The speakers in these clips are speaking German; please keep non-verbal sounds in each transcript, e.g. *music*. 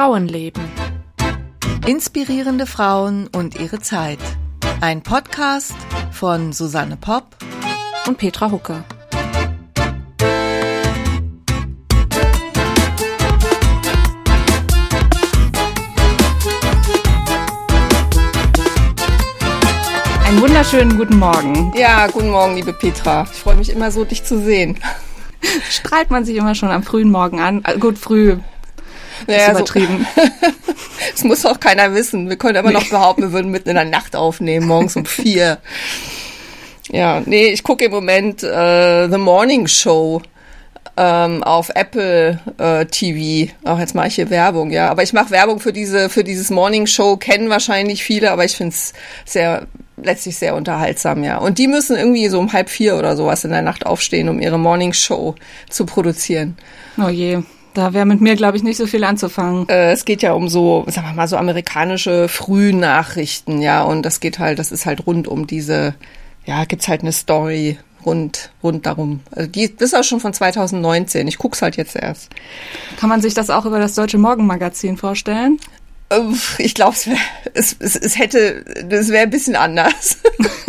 Frauenleben. Inspirierende Frauen und ihre Zeit. Ein Podcast von Susanne Popp und Petra Hucke. Einen wunderschönen guten Morgen. Ja, guten Morgen, liebe Petra. Ich freue mich immer so, dich zu sehen. Strahlt man sich immer schon am frühen Morgen an. Äh, gut, früh naja, ist übertrieben. So. *laughs* das muss auch keiner wissen. Wir können immer noch behaupten, wir würden mitten in der Nacht aufnehmen, morgens um vier. Ja, nee, ich gucke im Moment äh, The Morning Show ähm, auf Apple äh, TV. Auch jetzt mache ich hier Werbung, ja. Aber ich mache Werbung für diese, für dieses Morning Show, kennen wahrscheinlich viele, aber ich finde es sehr letztlich sehr unterhaltsam, ja. Und die müssen irgendwie so um halb vier oder sowas in der Nacht aufstehen, um ihre Morning Show zu produzieren. Oh je. Da wäre mit mir, glaube ich, nicht so viel anzufangen. Äh, es geht ja um so, sagen wir mal, so amerikanische Frühnachrichten, ja. Und das geht halt, das ist halt rund um diese, ja, gibt's halt eine Story rund, rund darum. Also die, das ist auch schon von 2019. Ich guck's halt jetzt erst. Kann man sich das auch über das Deutsche Morgenmagazin vorstellen? Ich glaube, es, es, es hätte, das wäre ein bisschen anders.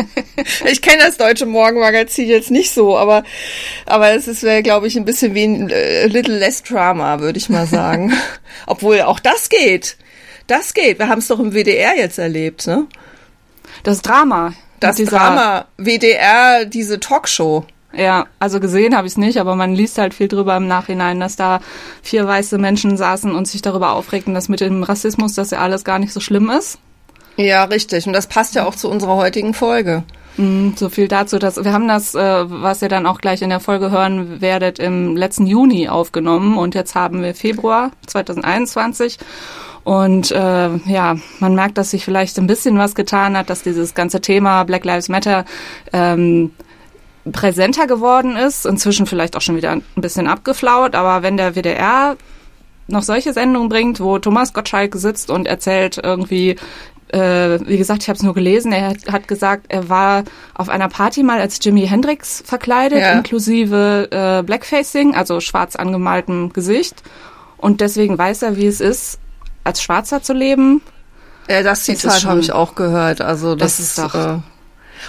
*laughs* ich kenne das deutsche Morgenmagazin jetzt nicht so, aber, aber es wäre, glaube ich, ein bisschen wie ein äh, little less Drama, würde ich mal sagen. *laughs* Obwohl auch das geht. Das geht. Wir haben es doch im WDR jetzt erlebt, ne? Das Drama. Das Drama, WDR, diese Talkshow. Ja, also gesehen habe ich es nicht, aber man liest halt viel drüber im Nachhinein, dass da vier weiße Menschen saßen und sich darüber aufregten, dass mit dem Rassismus, dass ja alles gar nicht so schlimm ist. Ja, richtig. Und das passt ja auch zu unserer heutigen Folge. Mm, so viel dazu, dass wir haben das, äh, was ihr dann auch gleich in der Folge hören werdet, im letzten Juni aufgenommen und jetzt haben wir Februar 2021 und äh, ja, man merkt, dass sich vielleicht ein bisschen was getan hat, dass dieses ganze Thema Black Lives Matter ähm, präsenter geworden ist, inzwischen vielleicht auch schon wieder ein bisschen abgeflaut, aber wenn der WDR noch solche Sendungen bringt, wo Thomas Gottschalk sitzt und erzählt irgendwie, äh, wie gesagt, ich habe es nur gelesen, er hat gesagt, er war auf einer Party mal als Jimi Hendrix verkleidet, ja. inklusive äh, Blackfacing, also schwarz angemaltem Gesicht. Und deswegen weiß er, wie es ist, als Schwarzer zu leben. Ja, das Zitat habe ich auch gehört. Also das, das ist doch. Äh,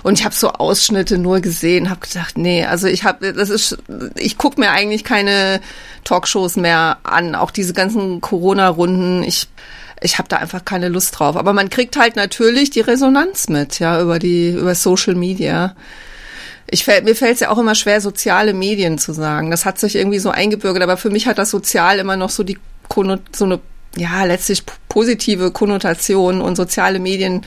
und ich habe so Ausschnitte nur gesehen, habe gedacht, nee, also ich habe, das ist, ich guck mir eigentlich keine Talkshows mehr an, auch diese ganzen Corona-Runden. Ich ich habe da einfach keine Lust drauf. Aber man kriegt halt natürlich die Resonanz mit, ja, über die über Social Media. Ich mir fällt es ja auch immer schwer, soziale Medien zu sagen. Das hat sich irgendwie so eingebürgert, aber für mich hat das sozial immer noch so die so eine ja letztlich positive Konnotation und soziale Medien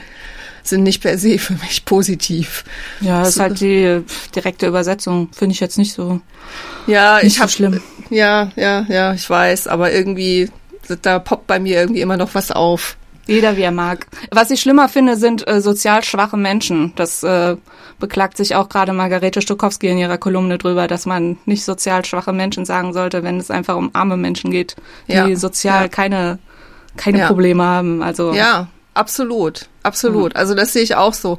sind nicht per se für mich positiv. Ja, das ist halt die direkte Übersetzung, finde ich jetzt nicht so. Ja, nicht ich habe so schlimm. Ja, ja, ja, ich weiß, aber irgendwie da poppt bei mir irgendwie immer noch was auf. Jeder wie er mag. Was ich schlimmer finde, sind äh, sozial schwache Menschen. Das äh, beklagt sich auch gerade Margarete Stokowski in ihrer Kolumne drüber, dass man nicht sozial schwache Menschen sagen sollte, wenn es einfach um arme Menschen geht, die ja, sozial ja. keine keine ja. Probleme haben. Also ja, absolut, absolut. Mhm. Also das sehe ich auch so.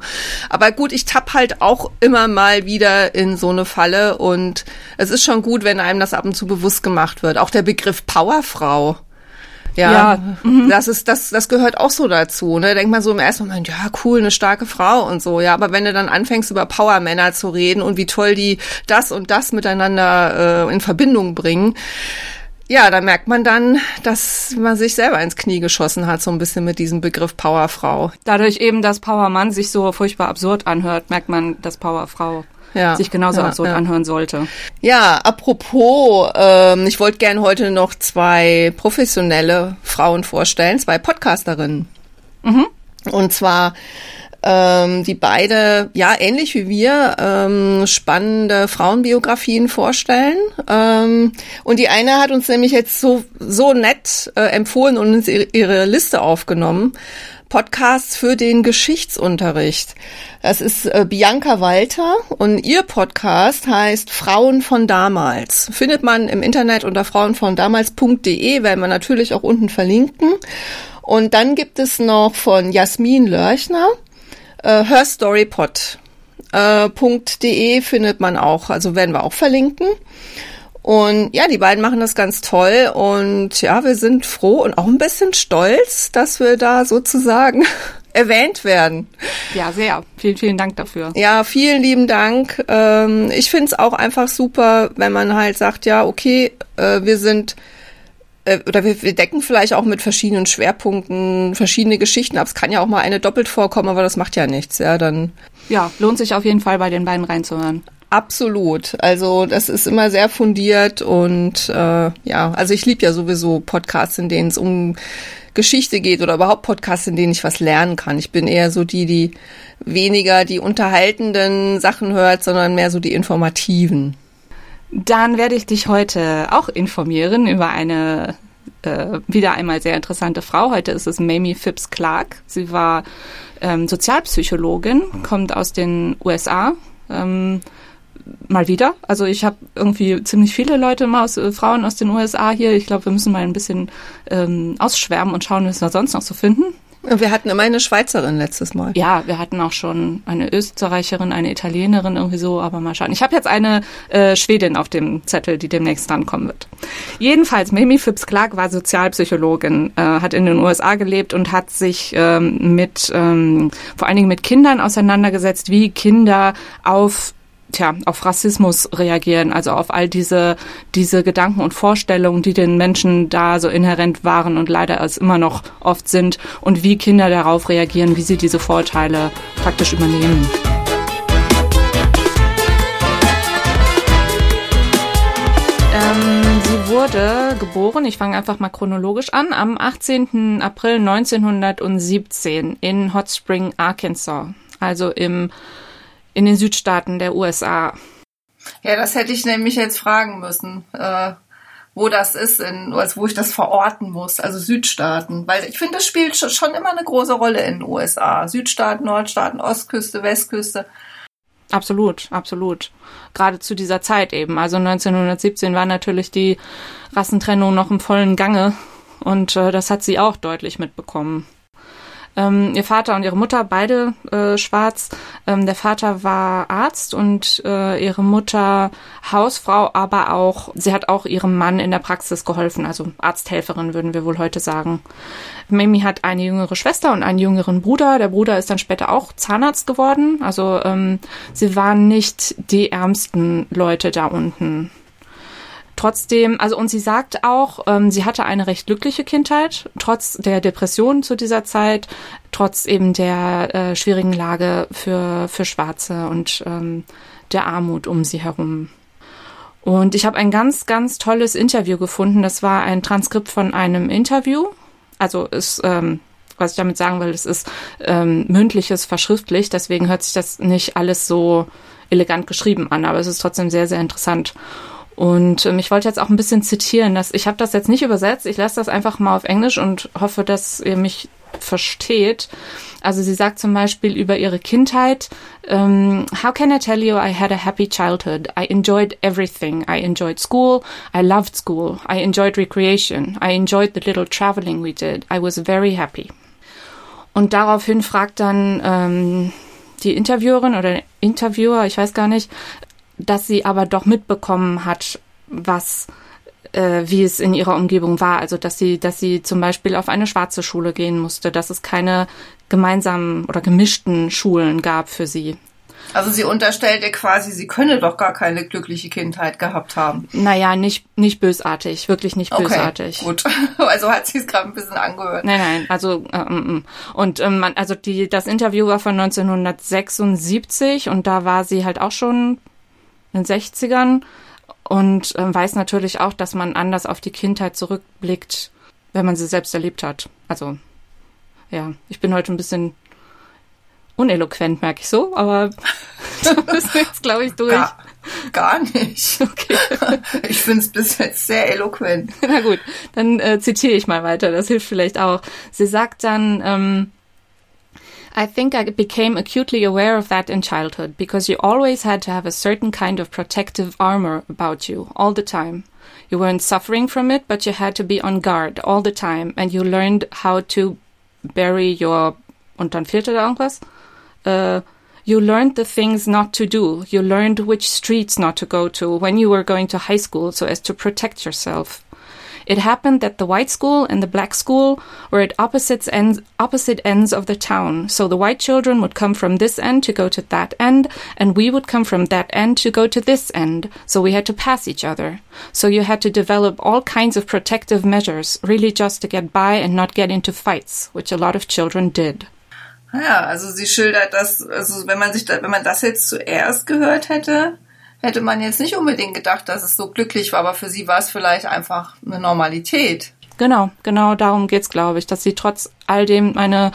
Aber gut, ich tapp halt auch immer mal wieder in so eine Falle und es ist schon gut, wenn einem das ab und zu bewusst gemacht wird. Auch der Begriff Powerfrau. Ja, ja. Mhm. das ist, das, das gehört auch so dazu. Ne? Denkt man so im ersten Moment, ja, cool, eine starke Frau und so, ja. Aber wenn du dann anfängst, über Powermänner zu reden und wie toll die das und das miteinander äh, in Verbindung bringen, ja, da merkt man dann, dass man sich selber ins Knie geschossen hat, so ein bisschen mit diesem Begriff Powerfrau. Dadurch eben, dass Powermann sich so furchtbar absurd anhört, merkt man, dass Powerfrau ja, sich genauso ja, absurd ja. anhören sollte. Ja, apropos, ähm, ich wollte gern heute noch zwei professionelle Frauen vorstellen, zwei Podcasterinnen. Mhm. Und zwar ähm, die beide, ja, ähnlich wie wir, ähm, spannende Frauenbiografien vorstellen. Ähm, und die eine hat uns nämlich jetzt so, so nett äh, empfohlen und uns ihre, Liste aufgenommen. Podcasts für den Geschichtsunterricht. Das ist äh, Bianca Walter und ihr Podcast heißt Frauen von damals. Findet man im Internet unter frauenvondamals.de, werden wir natürlich auch unten verlinken. Und dann gibt es noch von Jasmin Lörchner äh, herstorypod.de äh, findet man auch, also werden wir auch verlinken. Und ja, die beiden machen das ganz toll und ja, wir sind froh und auch ein bisschen stolz, dass wir da sozusagen *laughs* erwähnt werden. Ja, sehr. Vielen, vielen Dank dafür. Ja, vielen lieben Dank. Ähm, ich finde es auch einfach super, wenn man halt sagt, ja, okay, äh, wir sind äh, oder wir, wir decken vielleicht auch mit verschiedenen Schwerpunkten verschiedene Geschichten ab. Es kann ja auch mal eine doppelt vorkommen, aber das macht ja nichts. Ja, dann. Ja, lohnt sich auf jeden Fall bei den beiden reinzuhören. Absolut. Also das ist immer sehr fundiert und äh, ja, also ich liebe ja sowieso Podcasts, in denen es um Geschichte geht oder überhaupt Podcasts, in denen ich was lernen kann. Ich bin eher so die, die weniger die unterhaltenden Sachen hört, sondern mehr so die informativen. Dann werde ich dich heute auch informieren über eine äh, wieder einmal sehr interessante Frau. Heute ist es Mamie Phipps Clark. Sie war ähm, Sozialpsychologin, kommt aus den USA. Ähm, mal wieder. Also ich habe irgendwie ziemlich viele Leute mal aus äh, Frauen aus den USA hier. Ich glaube, wir müssen mal ein bisschen ähm, ausschwärmen und schauen, was wir sonst noch so finden. Wir hatten immer eine Schweizerin letztes Mal. Ja, wir hatten auch schon eine Österreicherin, eine Italienerin irgendwie so, aber mal schauen. Ich habe jetzt eine äh, Schwedin auf dem Zettel, die demnächst rankommen wird. Jedenfalls, Mamie Phipps Clark war Sozialpsychologin, äh, hat in den USA gelebt und hat sich ähm, mit ähm, vor allen Dingen mit Kindern auseinandergesetzt, wie Kinder auf tja, auf Rassismus reagieren, also auf all diese, diese Gedanken und Vorstellungen, die den Menschen da so inhärent waren und leider es immer noch oft sind und wie Kinder darauf reagieren, wie sie diese Vorteile praktisch übernehmen. Ähm, sie wurde geboren, ich fange einfach mal chronologisch an, am 18. April 1917 in Hot Spring, Arkansas, also im in den Südstaaten der USA. Ja, das hätte ich nämlich jetzt fragen müssen, äh, wo das ist, in, also wo ich das verorten muss, also Südstaaten. Weil ich finde, das spielt schon immer eine große Rolle in den USA. Südstaaten, Nordstaaten, Ostküste, Westküste. Absolut, absolut. Gerade zu dieser Zeit eben. Also 1917 war natürlich die Rassentrennung noch im vollen Gange und äh, das hat sie auch deutlich mitbekommen. Ähm, ihr Vater und ihre Mutter, beide äh, schwarz. Ähm, der Vater war Arzt und äh, ihre Mutter Hausfrau, aber auch, sie hat auch ihrem Mann in der Praxis geholfen, also Arzthelferin würden wir wohl heute sagen. Mamie hat eine jüngere Schwester und einen jüngeren Bruder. Der Bruder ist dann später auch Zahnarzt geworden. Also ähm, sie waren nicht die ärmsten Leute da unten. Trotzdem, also und sie sagt auch, ähm, sie hatte eine recht glückliche Kindheit, trotz der Depression zu dieser Zeit, trotz eben der äh, schwierigen Lage für, für Schwarze und ähm, der Armut um sie herum. Und ich habe ein ganz, ganz tolles Interview gefunden. Das war ein Transkript von einem Interview. Also ist, ähm, was ich damit sagen will, es ist ähm, mündliches verschriftlicht, deswegen hört sich das nicht alles so elegant geschrieben an, aber es ist trotzdem sehr, sehr interessant. Und ähm, ich wollte jetzt auch ein bisschen zitieren, dass ich habe das jetzt nicht übersetzt, ich lasse das einfach mal auf Englisch und hoffe, dass ihr mich versteht. Also sie sagt zum Beispiel über ihre Kindheit, um, ähm, How can I tell you I had a happy childhood? I enjoyed everything. I enjoyed school. I loved school. I enjoyed recreation. I enjoyed the little traveling we did. I was very happy. Und daraufhin fragt dann ähm, die Interviewerin oder Interviewer, ich weiß gar nicht, dass sie aber doch mitbekommen hat, was äh, wie es in ihrer Umgebung war. Also dass sie, dass sie zum Beispiel auf eine schwarze Schule gehen musste, dass es keine gemeinsamen oder gemischten Schulen gab für sie. Also sie unterstellt ihr quasi, sie könne doch gar keine glückliche Kindheit gehabt haben. Naja, nicht, nicht bösartig, wirklich nicht bösartig. Okay, gut. *laughs* Also hat sie es gerade ein bisschen angehört. Nein, nein, also äh, mm, mm. und ähm, also die, das Interview war von 1976 und da war sie halt auch schon den 60ern und äh, weiß natürlich auch, dass man anders auf die Kindheit zurückblickt, wenn man sie selbst erlebt hat. Also, ja, ich bin heute ein bisschen uneloquent, merke ich so, aber *laughs* da müssen wir jetzt, glaube ich, durch. Gar, gar nicht. Okay. *laughs* Ich finde es bis jetzt sehr eloquent. *laughs* Na gut, dann äh, zitiere ich mal weiter, das hilft vielleicht auch. Sie sagt dann, ähm, I think I became acutely aware of that in childhood because you always had to have a certain kind of protective armor about you all the time. You weren't suffering from it, but you had to be on guard all the time and you learned how to bury your, und dann fehlte da irgendwas, uh, You learned the things not to do. You learned which streets not to go to when you were going to high school so as to protect yourself. It happened that the white school and the black school were at opposite ends, opposite ends of the town. So the white children would come from this end to go to that end, and we would come from that end to go to this end. So we had to pass each other. So you had to develop all kinds of protective measures, really just to get by and not get into fights, which a lot of children did. Ah ja, also sie schildert das, also wenn man sich da, wenn man das jetzt zuerst gehört hätte, hätte man jetzt nicht unbedingt gedacht, dass es so glücklich war, aber für sie war es vielleicht einfach eine Normalität. Genau, genau darum geht's, glaube ich, dass sie trotz all dem eine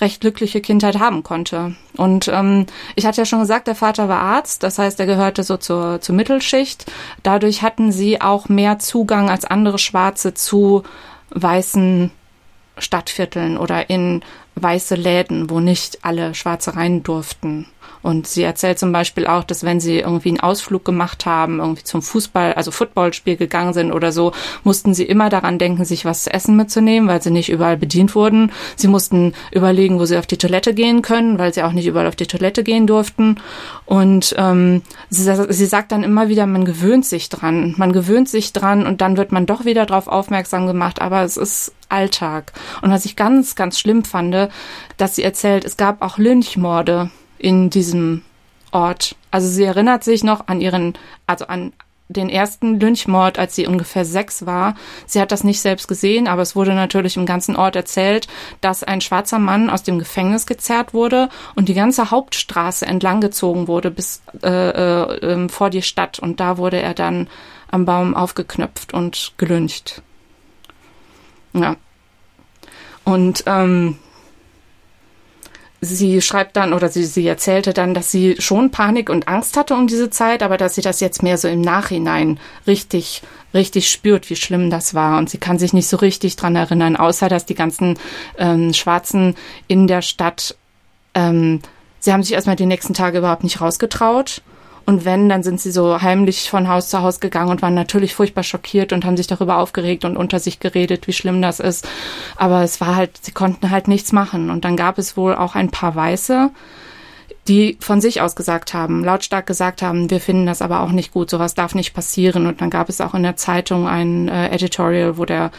recht glückliche Kindheit haben konnte. Und ähm, ich hatte ja schon gesagt, der Vater war Arzt, das heißt, er gehörte so zur, zur Mittelschicht. Dadurch hatten sie auch mehr Zugang als andere Schwarze zu weißen Stadtvierteln oder in weiße Läden, wo nicht alle Schwarze rein durften. Und sie erzählt zum Beispiel auch, dass wenn sie irgendwie einen Ausflug gemacht haben, irgendwie zum Fußball, also Footballspiel gegangen sind oder so, mussten sie immer daran denken, sich was zu essen mitzunehmen, weil sie nicht überall bedient wurden. Sie mussten überlegen, wo sie auf die Toilette gehen können, weil sie auch nicht überall auf die Toilette gehen durften. Und ähm, sie, sie sagt dann immer wieder, man gewöhnt sich dran, man gewöhnt sich dran und dann wird man doch wieder darauf aufmerksam gemacht, aber es ist Alltag. Und was ich ganz, ganz schlimm fand, dass sie erzählt, es gab auch Lynchmorde in diesem Ort. Also sie erinnert sich noch an ihren, also an den ersten Lynchmord, als sie ungefähr sechs war. Sie hat das nicht selbst gesehen, aber es wurde natürlich im ganzen Ort erzählt, dass ein schwarzer Mann aus dem Gefängnis gezerrt wurde und die ganze Hauptstraße entlang gezogen wurde bis äh, äh, ähm, vor die Stadt. Und da wurde er dann am Baum aufgeknöpft und gelyncht. Ja. Und ähm, sie schreibt dann oder sie, sie erzählte dann, dass sie schon Panik und Angst hatte um diese Zeit, aber dass sie das jetzt mehr so im Nachhinein richtig, richtig spürt, wie schlimm das war. Und sie kann sich nicht so richtig dran erinnern, außer dass die ganzen ähm, Schwarzen in der Stadt, ähm, sie haben sich erstmal die nächsten Tage überhaupt nicht rausgetraut und wenn, dann sind sie so heimlich von Haus zu Haus gegangen und waren natürlich furchtbar schockiert und haben sich darüber aufgeregt und unter sich geredet, wie schlimm das ist. Aber es war halt, sie konnten halt nichts machen. Und dann gab es wohl auch ein paar Weiße, die von sich aus gesagt haben, lautstark gesagt haben, wir finden das aber auch nicht gut, sowas darf nicht passieren. Und dann gab es auch in der Zeitung ein äh, Editorial, wo der,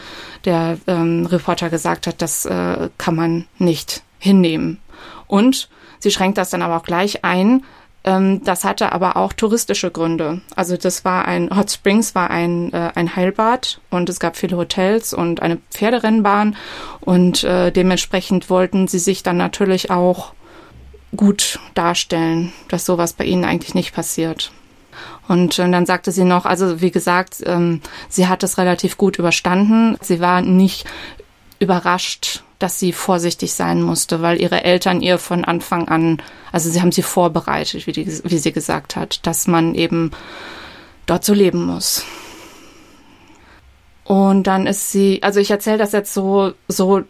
der ähm, Reporter gesagt hat, das äh, kann man nicht hinnehmen. Und sie schränkt das dann aber auch gleich ein, ähm, das hatte aber auch touristische Gründe. Also das war ein, Hot Springs war ein, äh, ein Heilbad und es gab viele Hotels und eine Pferderennbahn und äh, dementsprechend wollten sie sich dann natürlich auch gut darstellen, dass sowas bei ihnen eigentlich nicht passiert. Und äh, dann sagte sie noch, also wie gesagt, ähm, sie hat es relativ gut überstanden. Sie war nicht überrascht dass sie vorsichtig sein musste, weil ihre Eltern ihr von Anfang an, also sie haben sie vorbereitet, wie, die, wie sie gesagt hat, dass man eben dort so leben muss. Und dann ist sie, also ich erzähle das jetzt so, so,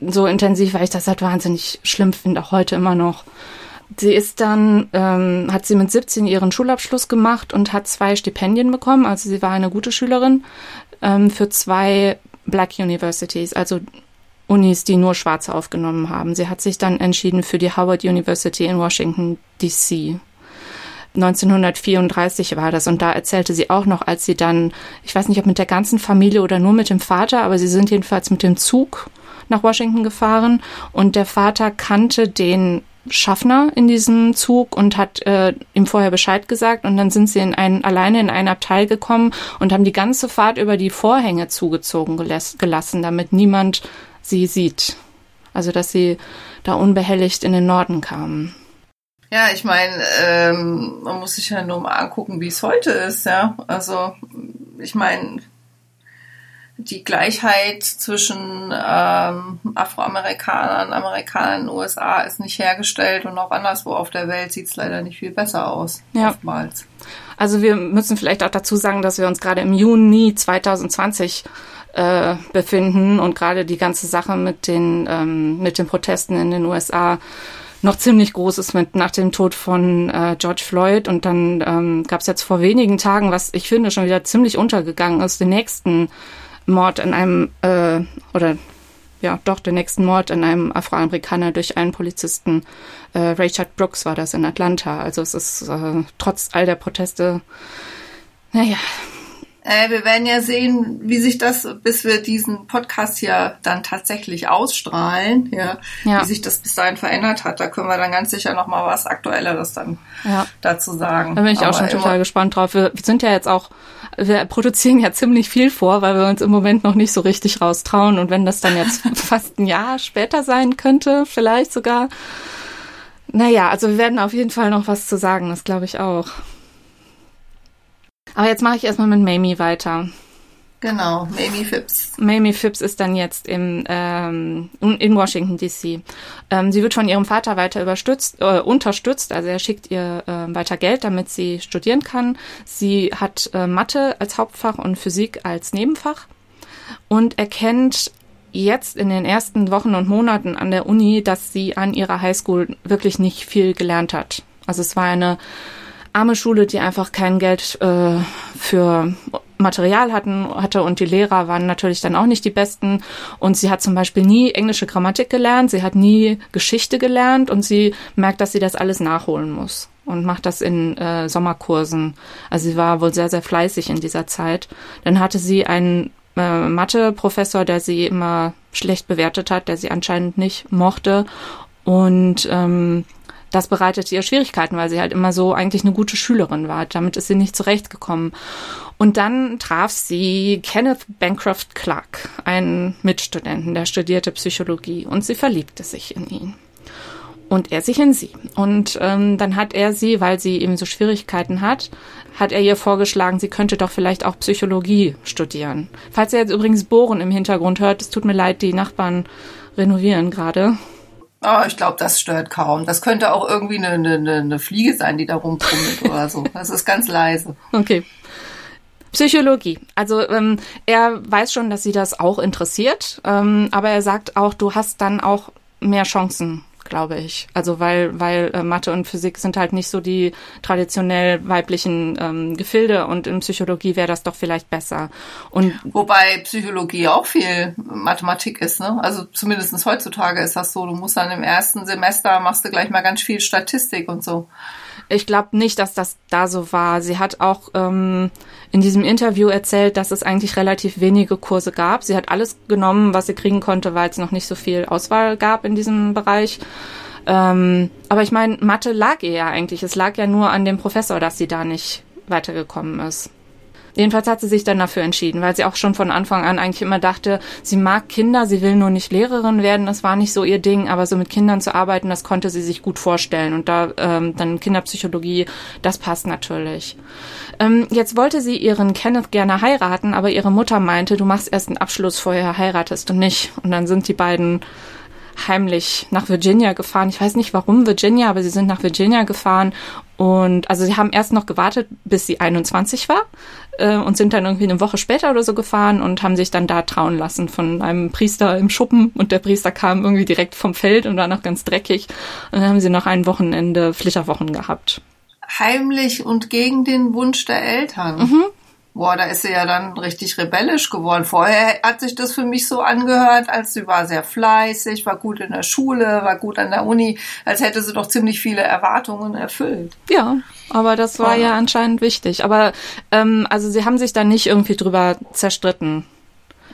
so intensiv, weil ich das halt wahnsinnig schlimm finde, auch heute immer noch. Sie ist dann, ähm, hat sie mit 17 ihren Schulabschluss gemacht und hat zwei Stipendien bekommen. Also sie war eine gute Schülerin ähm, für zwei Black Universities, also Unis, die nur Schwarze aufgenommen haben. Sie hat sich dann entschieden für die Howard University in Washington, DC. 1934 war das und da erzählte sie auch noch, als sie dann, ich weiß nicht, ob mit der ganzen Familie oder nur mit dem Vater, aber sie sind jedenfalls mit dem Zug nach Washington gefahren und der Vater kannte den Schaffner in diesem Zug und hat äh, ihm vorher Bescheid gesagt und dann sind sie in ein, alleine in ein Abteil gekommen und haben die ganze Fahrt über die Vorhänge zugezogen gelassen, damit niemand sie sieht. Also dass sie da unbehelligt in den Norden kamen. Ja, ich meine, ähm, man muss sich ja nur mal angucken, wie es heute ist, ja. Also ich meine, die Gleichheit zwischen ähm, Afroamerikanern Amerikanern in den USA ist nicht hergestellt und auch anderswo auf der Welt sieht es leider nicht viel besser aus. Ja. Oftmals. Also wir müssen vielleicht auch dazu sagen, dass wir uns gerade im Juni 2020 äh, befinden und gerade die ganze Sache mit den ähm, mit den Protesten in den USA noch ziemlich groß ist mit nach dem Tod von äh, George Floyd und dann ähm, gab es jetzt vor wenigen Tagen, was ich finde schon wieder ziemlich untergegangen ist, den nächsten Mord in einem äh, oder ja doch den nächsten Mord an einem Afroamerikaner durch einen Polizisten. Äh, Richard Brooks war das in Atlanta. Also es ist äh, trotz all der Proteste, naja, äh, wir werden ja sehen, wie sich das, bis wir diesen Podcast hier dann tatsächlich ausstrahlen, ja, ja. wie sich das bis dahin verändert hat. Da können wir dann ganz sicher noch mal was Aktuelleres dann ja. dazu sagen. Da bin ich Aber auch schon total gespannt drauf. Wir sind ja jetzt auch, wir produzieren ja ziemlich viel vor, weil wir uns im Moment noch nicht so richtig raustrauen. Und wenn das dann jetzt *laughs* fast ein Jahr später sein könnte, vielleicht sogar. Naja, also wir werden auf jeden Fall noch was zu sagen, das glaube ich auch. Aber jetzt mache ich erstmal mit Mamie weiter. Genau, Mamie Phipps. Mamie Phipps ist dann jetzt im, ähm, in Washington DC. Ähm, sie wird von ihrem Vater weiter überstützt, äh, unterstützt, also er schickt ihr äh, weiter Geld, damit sie studieren kann. Sie hat äh, Mathe als Hauptfach und Physik als Nebenfach und erkennt jetzt in den ersten Wochen und Monaten an der Uni, dass sie an ihrer Highschool wirklich nicht viel gelernt hat. Also es war eine arme Schule, die einfach kein Geld äh, für Material hatten, hatte und die Lehrer waren natürlich dann auch nicht die besten. Und sie hat zum Beispiel nie englische Grammatik gelernt, sie hat nie Geschichte gelernt und sie merkt, dass sie das alles nachholen muss und macht das in äh, Sommerkursen. Also sie war wohl sehr, sehr fleißig in dieser Zeit. Dann hatte sie einen äh, Mathe-Professor, der sie immer schlecht bewertet hat, der sie anscheinend nicht mochte. Und ähm, das bereitete ihr Schwierigkeiten, weil sie halt immer so eigentlich eine gute Schülerin war. Damit ist sie nicht zurechtgekommen. Und dann traf sie Kenneth Bancroft Clark, einen Mitstudenten, der studierte Psychologie, und sie verliebte sich in ihn. Und er sich in sie. Und ähm, dann hat er sie, weil sie eben so Schwierigkeiten hat, hat er ihr vorgeschlagen, sie könnte doch vielleicht auch Psychologie studieren. Falls ihr jetzt übrigens Bohren im Hintergrund hört, es tut mir leid, die Nachbarn renovieren gerade. Oh, ich glaube, das stört kaum. Das könnte auch irgendwie eine, eine, eine Fliege sein, die da rumpummelt *laughs* oder so. Das ist ganz leise. Okay. Psychologie. Also ähm, er weiß schon, dass sie das auch interessiert, ähm, aber er sagt auch, du hast dann auch mehr Chancen glaube ich. Also weil, weil äh, Mathe und Physik sind halt nicht so die traditionell weiblichen ähm, Gefilde und in Psychologie wäre das doch vielleicht besser. Und Wobei Psychologie auch viel Mathematik ist, ne? Also zumindestens heutzutage ist das so. Du musst dann im ersten Semester machst du gleich mal ganz viel Statistik und so. Ich glaube nicht, dass das da so war. Sie hat auch ähm, in diesem Interview erzählt, dass es eigentlich relativ wenige Kurse gab. Sie hat alles genommen, was sie kriegen konnte, weil es noch nicht so viel Auswahl gab in diesem Bereich. Ähm, aber ich meine, Mathe lag ihr ja eigentlich. Es lag ja nur an dem Professor, dass sie da nicht weitergekommen ist. Jedenfalls hat sie sich dann dafür entschieden, weil sie auch schon von Anfang an eigentlich immer dachte, sie mag Kinder, sie will nur nicht Lehrerin werden, das war nicht so ihr Ding, aber so mit Kindern zu arbeiten, das konnte sie sich gut vorstellen. Und da ähm, dann Kinderpsychologie, das passt natürlich. Ähm, jetzt wollte sie ihren Kenneth gerne heiraten, aber ihre Mutter meinte, du machst erst einen Abschluss, vorher heiratest du nicht. Und dann sind die beiden heimlich nach Virginia gefahren. Ich weiß nicht warum Virginia, aber sie sind nach Virginia gefahren und also sie haben erst noch gewartet, bis sie 21 war äh, und sind dann irgendwie eine Woche später oder so gefahren und haben sich dann da trauen lassen von einem Priester im Schuppen und der Priester kam irgendwie direkt vom Feld und war noch ganz dreckig und dann haben sie noch ein Wochenende Flitterwochen gehabt. Heimlich und gegen den Wunsch der Eltern. Mhm. Boah, da ist sie ja dann richtig rebellisch geworden. Vorher hat sich das für mich so angehört, als sie war sehr fleißig, war gut in der Schule, war gut an der Uni, als hätte sie doch ziemlich viele Erwartungen erfüllt. Ja, aber das war oh. ja anscheinend wichtig. Aber ähm, also sie haben sich da nicht irgendwie drüber zerstritten.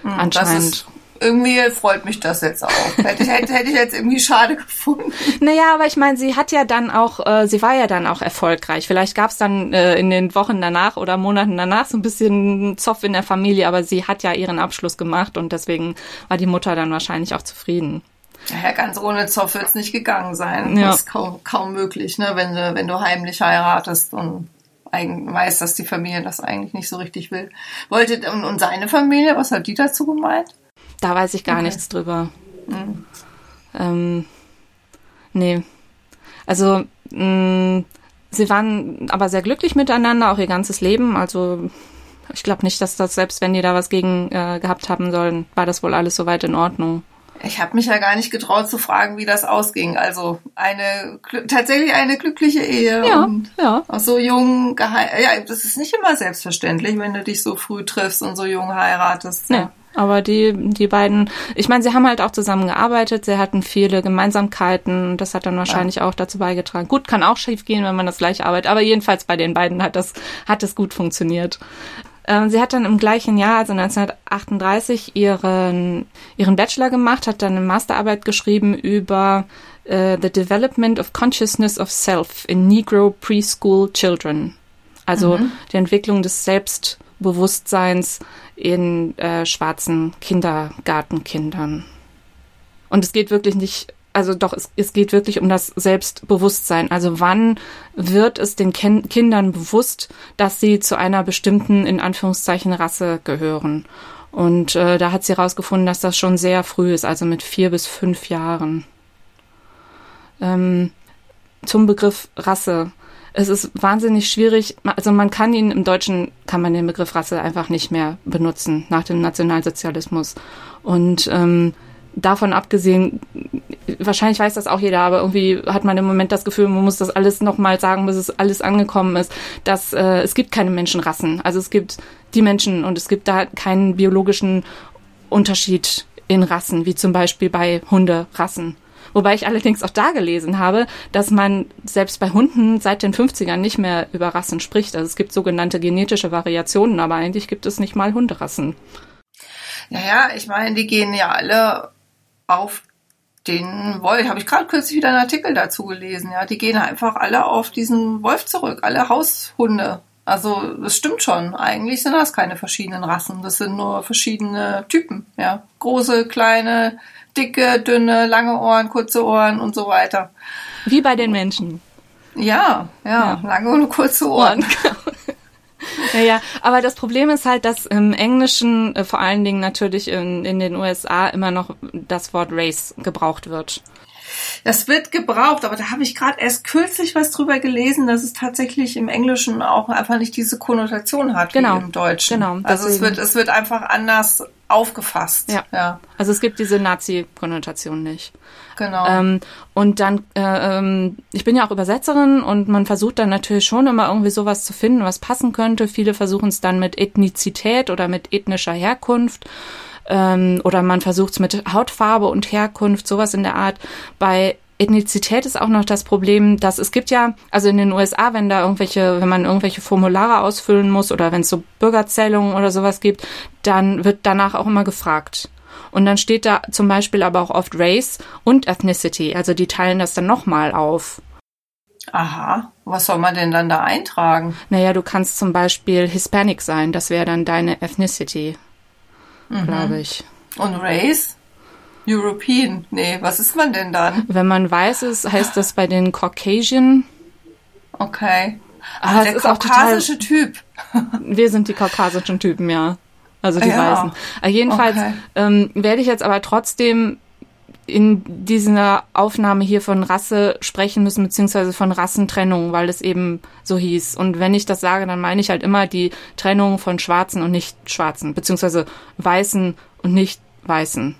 Hm, anscheinend irgendwie freut mich das jetzt auch. Hätte, hätte, hätte ich jetzt irgendwie schade gefunden. Naja, aber ich meine, sie hat ja dann auch, äh, sie war ja dann auch erfolgreich. Vielleicht gab es dann äh, in den Wochen danach oder Monaten danach so ein bisschen Zoff in der Familie, aber sie hat ja ihren Abschluss gemacht und deswegen war die Mutter dann wahrscheinlich auch zufrieden. Ja, ganz ohne Zoff wird es nicht gegangen sein. Ja. Das ist kaum, kaum möglich, ne? wenn, du, wenn du heimlich heiratest und weiß, dass die Familie das eigentlich nicht so richtig will. Wollte und, und seine Familie, was hat die dazu gemeint? Da weiß ich gar okay. nichts drüber. Mhm. Ähm, nee. Also, mh, mm, sie waren aber sehr glücklich miteinander, auch ihr ganzes Leben. Also, ich glaube nicht, dass das, selbst wenn die da was gegen äh, gehabt haben sollen, war das wohl alles soweit in Ordnung. Ich habe mich ja gar nicht getraut zu fragen, wie das ausging. Also eine tatsächlich eine glückliche Ehe ja, und ja. auch so jung geheiratet. Ja, das ist nicht immer selbstverständlich, wenn du dich so früh triffst und so jung heiratest. Nee. Aber die, die beiden, ich meine, sie haben halt auch zusammengearbeitet, sie hatten viele Gemeinsamkeiten, das hat dann wahrscheinlich ja. auch dazu beigetragen. Gut, kann auch schief gehen, wenn man das gleiche arbeitet, aber jedenfalls bei den beiden hat das, hat es gut funktioniert. Ähm, sie hat dann im gleichen Jahr, also 1938, ihren, ihren Bachelor gemacht, hat dann eine Masterarbeit geschrieben über uh, The Development of Consciousness of Self in Negro Preschool Children. Also mhm. die Entwicklung des Selbstbewusstseins in äh, schwarzen Kindergartenkindern. Und es geht wirklich nicht, also doch, es, es geht wirklich um das Selbstbewusstsein. Also wann wird es den Ken Kindern bewusst, dass sie zu einer bestimmten, in Anführungszeichen, Rasse gehören? Und äh, da hat sie herausgefunden, dass das schon sehr früh ist, also mit vier bis fünf Jahren. Ähm, zum Begriff Rasse es ist wahnsinnig schwierig. Also man kann ihn im Deutschen kann man den Begriff Rasse einfach nicht mehr benutzen nach dem Nationalsozialismus. Und ähm, davon abgesehen, wahrscheinlich weiß das auch jeder, aber irgendwie hat man im Moment das Gefühl, man muss das alles nochmal sagen, bis es alles angekommen ist, dass äh, es gibt keine Menschenrassen. Also es gibt die Menschen und es gibt da keinen biologischen Unterschied in Rassen, wie zum Beispiel bei Hunderassen. Wobei ich allerdings auch da gelesen habe, dass man selbst bei Hunden seit den 50ern nicht mehr über Rassen spricht. Also es gibt sogenannte genetische Variationen, aber eigentlich gibt es nicht mal Hunderassen. Naja, ich meine, die gehen ja alle auf den Wolf. Habe ich gerade kürzlich wieder einen Artikel dazu gelesen. Ja, die gehen einfach alle auf diesen Wolf zurück, alle Haushunde. Also das stimmt schon. Eigentlich sind das keine verschiedenen Rassen. Das sind nur verschiedene Typen. Ja, große, kleine, dicke, dünne, lange Ohren, kurze Ohren und so weiter. Wie bei den Menschen. Ja, ja, ja. lange und kurze Ohren. *laughs* ja, ja, aber das Problem ist halt, dass im Englischen, äh, vor allen Dingen natürlich in, in den USA, immer noch das Wort Race gebraucht wird. Das wird gebraucht, aber da habe ich gerade erst kürzlich was drüber gelesen, dass es tatsächlich im Englischen auch einfach nicht diese Konnotation hat genau. wie im Deutschen. Genau. Also es wird, es wird einfach anders aufgefasst. Ja. ja. Also es gibt diese Nazi-Konnotation nicht. Genau. Ähm, und dann, äh, ähm, ich bin ja auch Übersetzerin und man versucht dann natürlich schon immer irgendwie sowas zu finden, was passen könnte. Viele versuchen es dann mit Ethnizität oder mit ethnischer Herkunft ähm, oder man versucht es mit Hautfarbe und Herkunft, sowas in der Art. Bei Ethnizität ist auch noch das Problem, dass es gibt ja, also in den USA, wenn da irgendwelche, wenn man irgendwelche Formulare ausfüllen muss oder wenn es so Bürgerzählungen oder sowas gibt, dann wird danach auch immer gefragt. Und dann steht da zum Beispiel aber auch oft Race und Ethnicity, also die teilen das dann nochmal auf. Aha, was soll man denn dann da eintragen? Naja, du kannst zum Beispiel Hispanic sein, das wäre dann deine Ethnicity mhm. glaube ich. Und Race? European? Nee, was ist man denn dann? Wenn man weiß ist, heißt das bei den Caucasian. Okay. Ah, der kaukasische Typ. *laughs* Wir sind die kaukasischen Typen, ja. Also die ja. Weißen. Aber jedenfalls okay. ähm, werde ich jetzt aber trotzdem in dieser Aufnahme hier von Rasse sprechen müssen, beziehungsweise von Rassentrennung, weil es eben so hieß. Und wenn ich das sage, dann meine ich halt immer die Trennung von Schwarzen und Nicht-Schwarzen, beziehungsweise Weißen und Nicht-Weißen,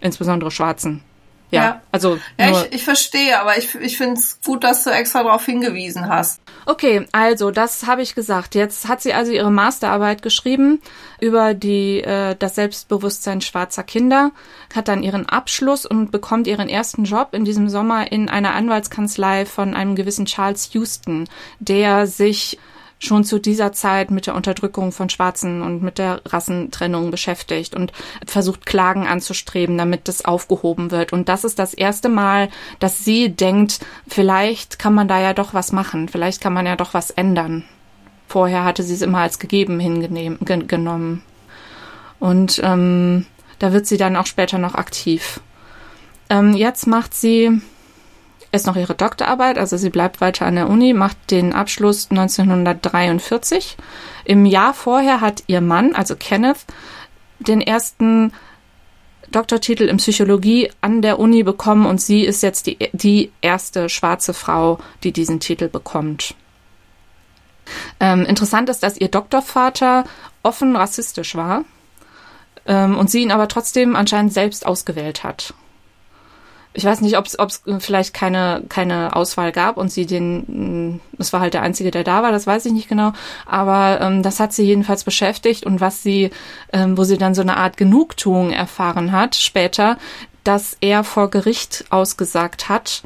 insbesondere Schwarzen. Ja, ja. also. Ja, ich, ich verstehe, aber ich, ich finde es gut, dass du extra darauf hingewiesen hast. Okay, also das habe ich gesagt. Jetzt hat sie also ihre Masterarbeit geschrieben über die äh, das Selbstbewusstsein schwarzer Kinder, hat dann ihren Abschluss und bekommt ihren ersten Job in diesem Sommer in einer Anwaltskanzlei von einem gewissen Charles Houston, der sich schon zu dieser Zeit mit der Unterdrückung von Schwarzen und mit der Rassentrennung beschäftigt und versucht Klagen anzustreben, damit das aufgehoben wird. Und das ist das erste Mal, dass sie denkt, vielleicht kann man da ja doch was machen, vielleicht kann man ja doch was ändern. Vorher hatte sie es immer als gegeben hingenommen. Und ähm, da wird sie dann auch später noch aktiv. Ähm, jetzt macht sie ist noch ihre Doktorarbeit, also sie bleibt weiter an der Uni, macht den Abschluss 1943. Im Jahr vorher hat ihr Mann, also Kenneth, den ersten Doktortitel in Psychologie an der Uni bekommen und sie ist jetzt die, die erste schwarze Frau, die diesen Titel bekommt. Ähm, interessant ist, dass ihr Doktorvater offen rassistisch war ähm, und sie ihn aber trotzdem anscheinend selbst ausgewählt hat. Ich weiß nicht, ob es vielleicht keine, keine Auswahl gab und sie den, es war halt der Einzige, der da war, das weiß ich nicht genau, aber ähm, das hat sie jedenfalls beschäftigt und was sie, ähm, wo sie dann so eine Art Genugtuung erfahren hat später, dass er vor Gericht ausgesagt hat,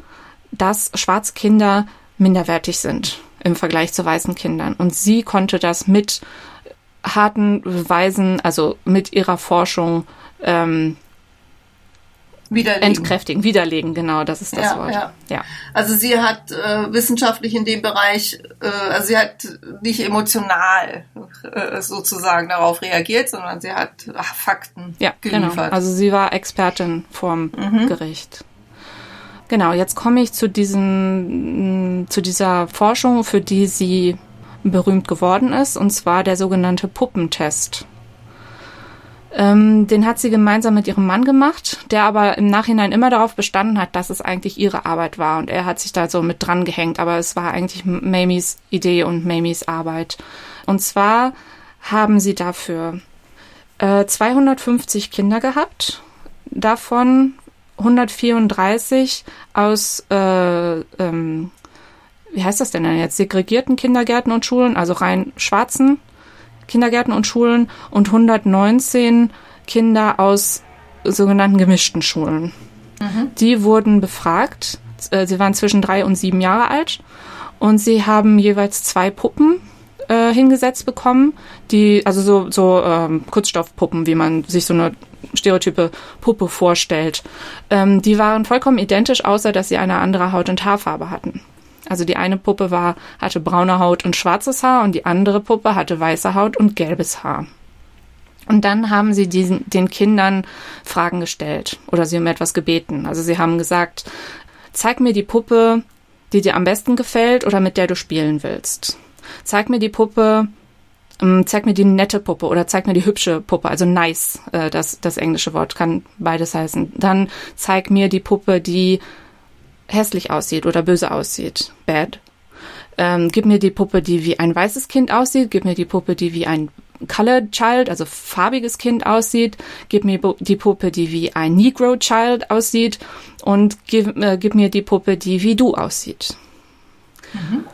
dass schwarze Kinder minderwertig sind im Vergleich zu weißen Kindern. Und sie konnte das mit harten Beweisen, also mit ihrer Forschung ähm, widerlegen. entkräftigen, widerlegen, genau, das ist das ja, Wort. Ja. ja. Also sie hat äh, wissenschaftlich in dem Bereich, äh, also sie hat nicht emotional äh, sozusagen darauf reagiert, sondern sie hat ach, Fakten ja, genau. geliefert. Genau. Also sie war Expertin vorm mhm. Gericht. Genau, jetzt komme ich zu diesem, zu dieser Forschung, für die sie berühmt geworden ist, und zwar der sogenannte Puppentest. Ähm, den hat sie gemeinsam mit ihrem Mann gemacht, der aber im Nachhinein immer darauf bestanden hat, dass es eigentlich ihre Arbeit war. Und er hat sich da so mit dran gehängt, aber es war eigentlich Mamies Idee und Mamies Arbeit. Und zwar haben sie dafür äh, 250 Kinder gehabt, davon 134 aus, äh, ähm, wie heißt das denn jetzt, segregierten Kindergärten und Schulen, also rein schwarzen Kindergärten und Schulen und 119 Kinder aus sogenannten gemischten Schulen. Mhm. Die wurden befragt. Äh, sie waren zwischen drei und sieben Jahre alt und sie haben jeweils zwei Puppen äh, hingesetzt bekommen, die also so so ähm, Kurzstoffpuppen, wie man sich so eine stereotype Puppe vorstellt. Ähm, die waren vollkommen identisch, außer dass sie eine andere Haut- und Haarfarbe hatten. Also die eine Puppe war, hatte braune Haut und schwarzes Haar und die andere Puppe hatte weiße Haut und gelbes Haar. Und dann haben sie diesen, den Kindern Fragen gestellt oder sie haben etwas gebeten. Also sie haben gesagt, zeig mir die Puppe, die dir am besten gefällt oder mit der du spielen willst. Zeig mir die Puppe, ähm, zeig mir die nette Puppe oder zeig mir die hübsche Puppe, also nice, äh, das, das englische Wort kann beides heißen. Dann zeig mir die Puppe, die hässlich aussieht oder böse aussieht. Bad. Ähm, gib mir die Puppe, die wie ein weißes Kind aussieht. Gib mir die Puppe, die wie ein Colored Child, also farbiges Kind aussieht. Gib mir die Puppe, die wie ein Negro Child aussieht. Und gib, äh, gib mir die Puppe, die wie du aussieht. Mhm.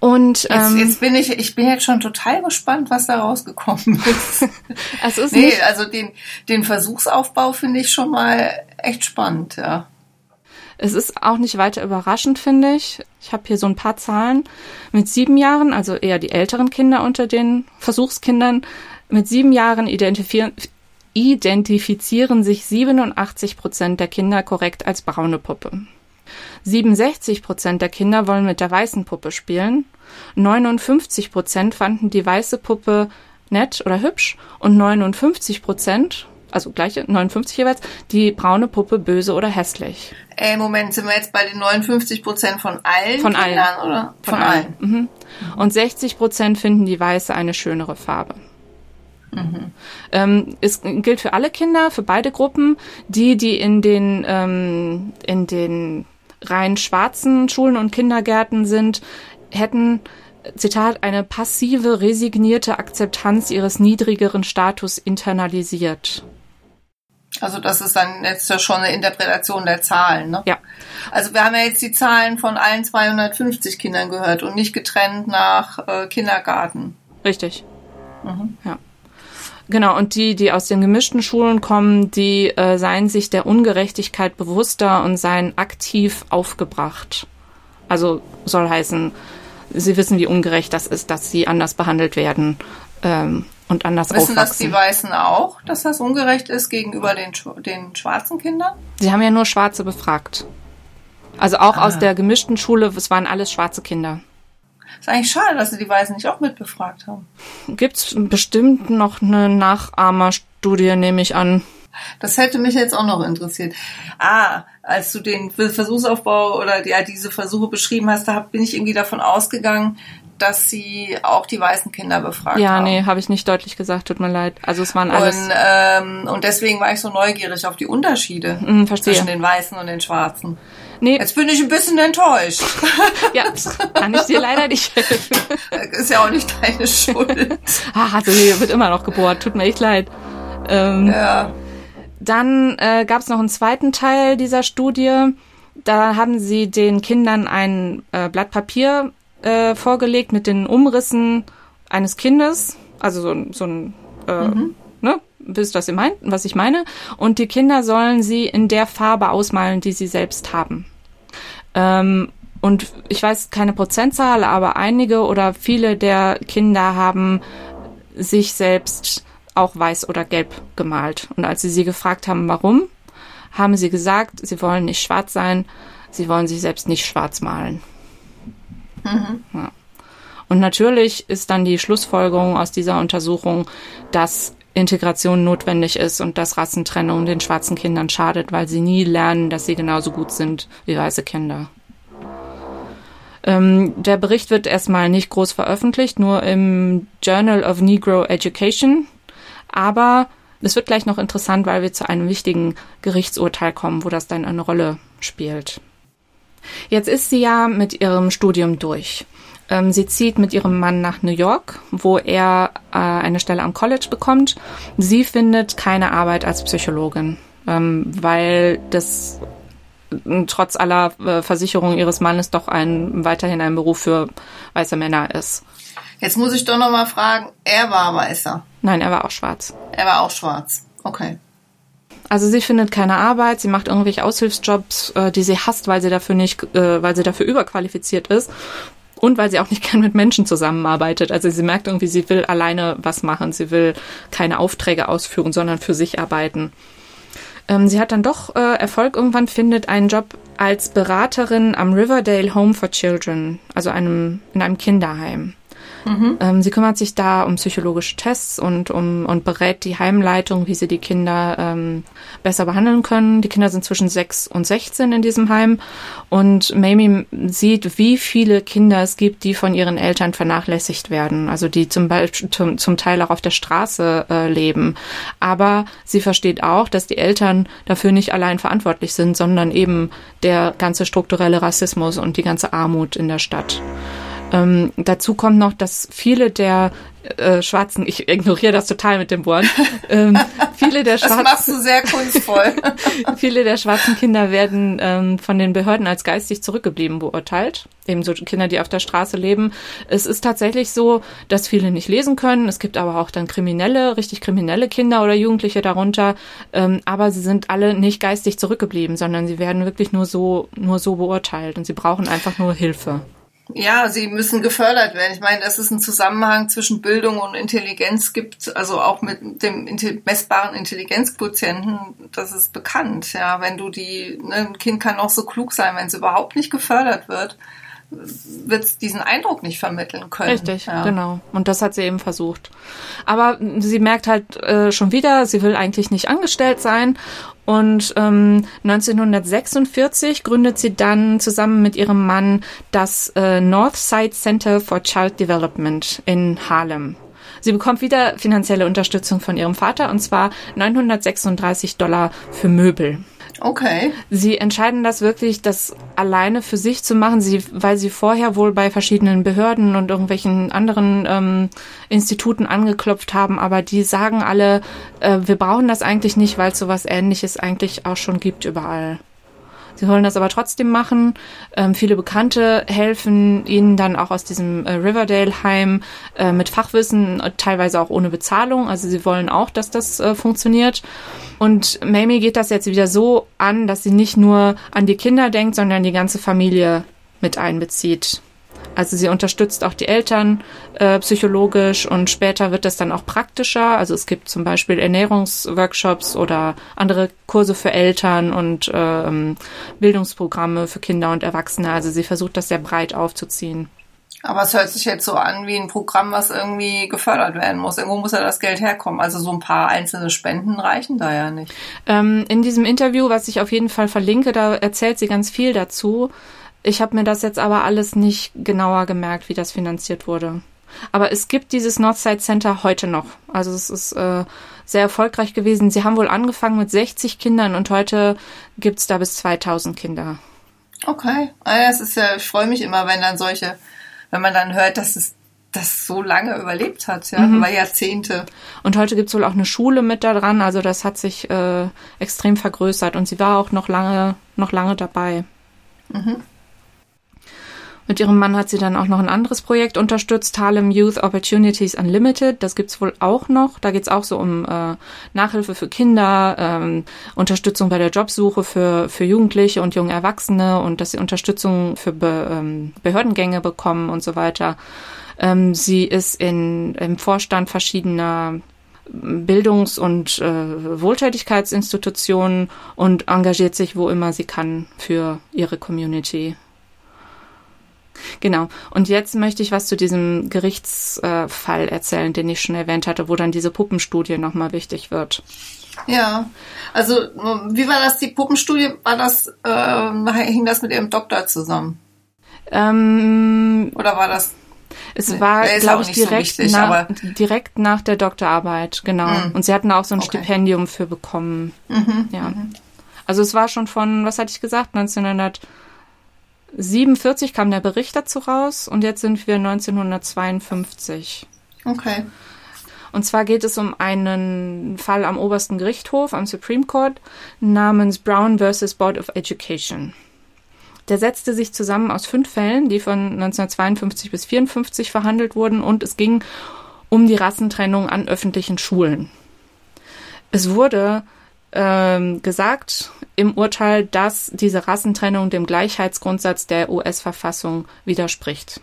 Und ähm, jetzt, jetzt bin ich, ich bin jetzt schon total gespannt, was da rausgekommen *laughs* ist. es ist nee, also den, den Versuchsaufbau finde ich schon mal echt spannend, ja. Es ist auch nicht weiter überraschend, finde ich. Ich habe hier so ein paar Zahlen. Mit sieben Jahren, also eher die älteren Kinder unter den Versuchskindern, mit sieben Jahren identifizieren, identifizieren sich 87 Prozent der Kinder korrekt als braune Puppe. 67 Prozent der Kinder wollen mit der weißen Puppe spielen. 59 Prozent fanden die weiße Puppe nett oder hübsch und 59 Prozent also gleiche, 59 jeweils, die braune Puppe böse oder hässlich. Ey, Moment, sind wir jetzt bei den 59 Prozent von allen von Kindern, allen. oder? Von, von allen. allen. Mhm. Und 60 Prozent finden die weiße eine schönere Farbe. Mhm. Ähm, es gilt für alle Kinder, für beide Gruppen. Die, die in den, ähm, in den rein schwarzen Schulen und Kindergärten sind, hätten Zitat, eine passive, resignierte Akzeptanz ihres niedrigeren Status internalisiert. Also das ist dann jetzt ja schon eine Interpretation der Zahlen, ne? Ja. Also wir haben ja jetzt die Zahlen von allen 250 Kindern gehört und nicht getrennt nach äh, Kindergarten. Richtig. Mhm. Ja. Genau, und die, die aus den gemischten Schulen kommen, die äh, seien sich der Ungerechtigkeit bewusster und seien aktiv aufgebracht. Also soll heißen, sie wissen, wie ungerecht das ist, dass sie anders behandelt werden. Ähm, und anders Wissen aufwachsen. das die Weißen auch, dass das ungerecht ist gegenüber den, den schwarzen Kindern? Sie haben ja nur Schwarze befragt. Also auch ah. aus der gemischten Schule, es waren alles schwarze Kinder. Ist eigentlich schade, dass sie die Weißen nicht auch mitbefragt haben. Gibt's bestimmt noch eine Nachahmerstudie, nehme ich an. Das hätte mich jetzt auch noch interessiert. Ah, als du den Versuchsaufbau oder ja, diese Versuche beschrieben hast, da bin ich irgendwie davon ausgegangen, dass sie auch die weißen Kinder befragt ja, haben. Ja, nee, habe ich nicht deutlich gesagt, tut mir leid. Also es waren alles. Und, ähm, und deswegen war ich so neugierig auf die Unterschiede mm, zwischen den Weißen und den Schwarzen. Nee. Jetzt bin ich ein bisschen enttäuscht. *laughs* ja, kann ich dir leider nicht helfen. *laughs* Ist ja auch nicht deine Schuld. Ach, *laughs* also hier wird immer noch gebohrt, tut mir echt leid. Ähm, ja. Dann äh, gab es noch einen zweiten Teil dieser Studie. Da haben sie den Kindern ein äh, Blatt Papier äh, vorgelegt mit den Umrissen eines Kindes, also so, so ein, äh, mhm. ne, wisst was ihr meint, was ich meine? Und die Kinder sollen sie in der Farbe ausmalen, die sie selbst haben. Ähm, und ich weiß keine Prozentzahl, aber einige oder viele der Kinder haben sich selbst auch weiß oder gelb gemalt. Und als sie sie gefragt haben, warum, haben sie gesagt, sie wollen nicht schwarz sein, sie wollen sich selbst nicht schwarz malen. Mhm. Ja. Und natürlich ist dann die Schlussfolgerung aus dieser Untersuchung, dass Integration notwendig ist und dass Rassentrennung den schwarzen Kindern schadet, weil sie nie lernen, dass sie genauso gut sind wie weiße Kinder. Ähm, der Bericht wird erstmal nicht groß veröffentlicht, nur im Journal of Negro Education. Aber es wird gleich noch interessant, weil wir zu einem wichtigen Gerichtsurteil kommen, wo das dann eine Rolle spielt. Jetzt ist sie ja mit ihrem Studium durch. Ähm, sie zieht mit ihrem Mann nach New York, wo er äh, eine Stelle am College bekommt. Sie findet keine Arbeit als Psychologin, ähm, weil das trotz aller äh, Versicherungen ihres Mannes doch ein weiterhin ein Beruf für weiße Männer ist. Jetzt muss ich doch noch mal fragen, er war weißer. Nein, er war auch schwarz. Er war auch schwarz. Okay. Also sie findet keine Arbeit, sie macht irgendwelche Aushilfsjobs, äh, die sie hasst, weil sie dafür nicht, äh, weil sie dafür überqualifiziert ist und weil sie auch nicht *laughs* gern mit Menschen zusammenarbeitet. Also sie merkt irgendwie, sie will alleine was machen, sie will keine Aufträge ausführen, sondern für sich arbeiten. Ähm, sie hat dann doch äh, Erfolg irgendwann, findet einen Job als Beraterin am Riverdale Home for Children, also einem, in einem Kinderheim. Mhm. Ähm, sie kümmert sich da um psychologische Tests und um und berät die Heimleitung, wie sie die Kinder ähm, besser behandeln können. Die Kinder sind zwischen 6 und 16 in diesem Heim und Mamie sieht, wie viele Kinder es gibt, die von ihren Eltern vernachlässigt werden, also die zum Beispiel zum, zum Teil auch auf der Straße äh, leben. Aber sie versteht auch, dass die Eltern dafür nicht allein verantwortlich sind, sondern eben der ganze strukturelle Rassismus und die ganze Armut in der Stadt. Ähm, dazu kommt noch, dass viele der äh, schwarzen, ich ignoriere das total mit dem Wort, ähm, viele der schwarzen, das machst du sehr kunstvoll. *laughs* viele der schwarzen Kinder werden ähm, von den Behörden als geistig zurückgeblieben beurteilt. Ebenso Kinder, die auf der Straße leben. Es ist tatsächlich so, dass viele nicht lesen können. Es gibt aber auch dann kriminelle, richtig kriminelle Kinder oder Jugendliche darunter. Ähm, aber sie sind alle nicht geistig zurückgeblieben, sondern sie werden wirklich nur so, nur so beurteilt und sie brauchen einfach nur Hilfe. Ja, sie müssen gefördert werden. Ich meine, dass es einen Zusammenhang zwischen Bildung und Intelligenz gibt, also auch mit dem messbaren Intelligenzquotienten, das ist bekannt. Ja, wenn du die, ne, ein Kind kann auch so klug sein, wenn es überhaupt nicht gefördert wird, wird es diesen Eindruck nicht vermitteln können. Richtig, ja. genau. Und das hat sie eben versucht. Aber sie merkt halt äh, schon wieder, sie will eigentlich nicht angestellt sein. Und ähm, 1946 gründet sie dann zusammen mit ihrem Mann das äh, Northside Center for Child Development in Harlem. Sie bekommt wieder finanzielle Unterstützung von ihrem Vater und zwar 936 Dollar für Möbel. Okay. Sie entscheiden das wirklich, das alleine für sich zu machen, sie, weil sie vorher wohl bei verschiedenen Behörden und irgendwelchen anderen ähm, Instituten angeklopft haben, aber die sagen alle, äh, wir brauchen das eigentlich nicht, weil es sowas ähnliches eigentlich auch schon gibt überall. Sie wollen das aber trotzdem machen. Ähm, viele Bekannte helfen ihnen dann auch aus diesem äh, Riverdale-Heim äh, mit Fachwissen, teilweise auch ohne Bezahlung. Also sie wollen auch, dass das äh, funktioniert. Und Mamie geht das jetzt wieder so an, dass sie nicht nur an die Kinder denkt, sondern die ganze Familie mit einbezieht. Also sie unterstützt auch die Eltern äh, psychologisch und später wird das dann auch praktischer. Also es gibt zum Beispiel Ernährungsworkshops oder andere Kurse für Eltern und ähm, Bildungsprogramme für Kinder und Erwachsene. Also sie versucht das sehr breit aufzuziehen. Aber es hört sich jetzt so an wie ein Programm, was irgendwie gefördert werden muss. Irgendwo muss ja das Geld herkommen. Also so ein paar einzelne Spenden reichen da ja nicht. Ähm, in diesem Interview, was ich auf jeden Fall verlinke, da erzählt sie ganz viel dazu. Ich habe mir das jetzt aber alles nicht genauer gemerkt, wie das finanziert wurde. Aber es gibt dieses Northside Center heute noch. Also es ist äh, sehr erfolgreich gewesen. Sie haben wohl angefangen mit 60 Kindern und heute gibt's da bis 2000 Kinder. Okay. Es ist ja, ich freue mich immer, wenn dann solche, wenn man dann hört, dass es das so lange überlebt hat, ja, mhm. über Jahrzehnte. Und heute gibt's wohl auch eine Schule mit da dran, also das hat sich äh, extrem vergrößert und sie war auch noch lange, noch lange dabei. Mhm. Mit ihrem Mann hat sie dann auch noch ein anderes Projekt unterstützt, Harlem Youth Opportunities Unlimited. Das gibt's wohl auch noch. Da geht's auch so um äh, Nachhilfe für Kinder, ähm, Unterstützung bei der Jobsuche für, für Jugendliche und junge Erwachsene und dass sie Unterstützung für Be, ähm, Behördengänge bekommen und so weiter. Ähm, sie ist in, im Vorstand verschiedener Bildungs- und äh, Wohltätigkeitsinstitutionen und engagiert sich, wo immer sie kann, für ihre Community. Genau. Und jetzt möchte ich was zu diesem Gerichtsfall erzählen, den ich schon erwähnt hatte, wo dann diese Puppenstudie nochmal wichtig wird. Ja, also wie war das, die Puppenstudie, war das, äh, hing das mit Ihrem Doktor zusammen? Ähm, Oder war das? Es nee, war, glaube ich, direkt, so wichtig, nach, direkt nach der Doktorarbeit, genau. Mhm. Und sie hatten auch so ein okay. Stipendium für bekommen. Mhm, ja. Mhm. Also es war schon von, was hatte ich gesagt, 1900 47 kam der Bericht dazu raus und jetzt sind wir 1952. Okay. Und zwar geht es um einen Fall am obersten Gerichtshof, am Supreme Court, namens Brown vs. Board of Education. Der setzte sich zusammen aus fünf Fällen, die von 1952 bis 54 verhandelt wurden und es ging um die Rassentrennung an öffentlichen Schulen. Es wurde ähm, gesagt im Urteil, dass diese Rassentrennung dem Gleichheitsgrundsatz der US-Verfassung widerspricht.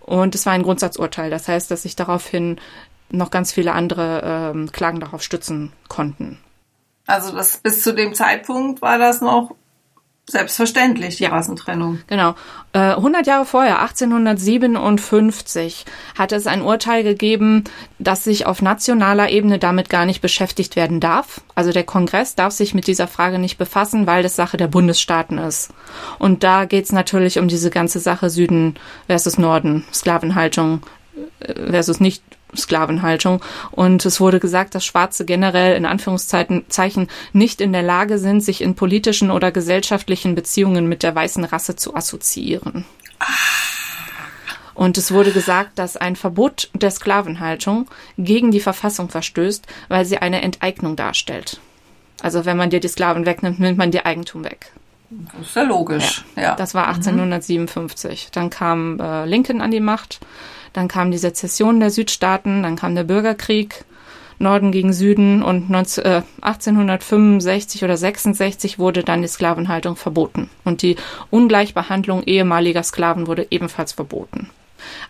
Und es war ein Grundsatzurteil. Das heißt, dass sich daraufhin noch ganz viele andere ähm, Klagen darauf stützen konnten. Also das bis zu dem Zeitpunkt war das noch Selbstverständlich, die ja. Rassentrennung. Genau. Äh, 100 Jahre vorher, 1857, hatte es ein Urteil gegeben, dass sich auf nationaler Ebene damit gar nicht beschäftigt werden darf. Also der Kongress darf sich mit dieser Frage nicht befassen, weil das Sache der Bundesstaaten ist. Und da geht es natürlich um diese ganze Sache Süden versus Norden, Sklavenhaltung äh, versus nicht Sklavenhaltung. Und es wurde gesagt, dass Schwarze generell in Anführungszeichen nicht in der Lage sind, sich in politischen oder gesellschaftlichen Beziehungen mit der weißen Rasse zu assoziieren. Und es wurde gesagt, dass ein Verbot der Sklavenhaltung gegen die Verfassung verstößt, weil sie eine Enteignung darstellt. Also wenn man dir die Sklaven wegnimmt, nimmt man dir Eigentum weg. Das ist ja logisch. Ja, ja. Das war 1857. Mhm. Dann kam äh, Lincoln an die Macht dann kam die Sezession der Südstaaten, dann kam der Bürgerkrieg, Norden gegen Süden und 19, äh, 1865 oder 66 wurde dann die Sklavenhaltung verboten und die Ungleichbehandlung ehemaliger Sklaven wurde ebenfalls verboten.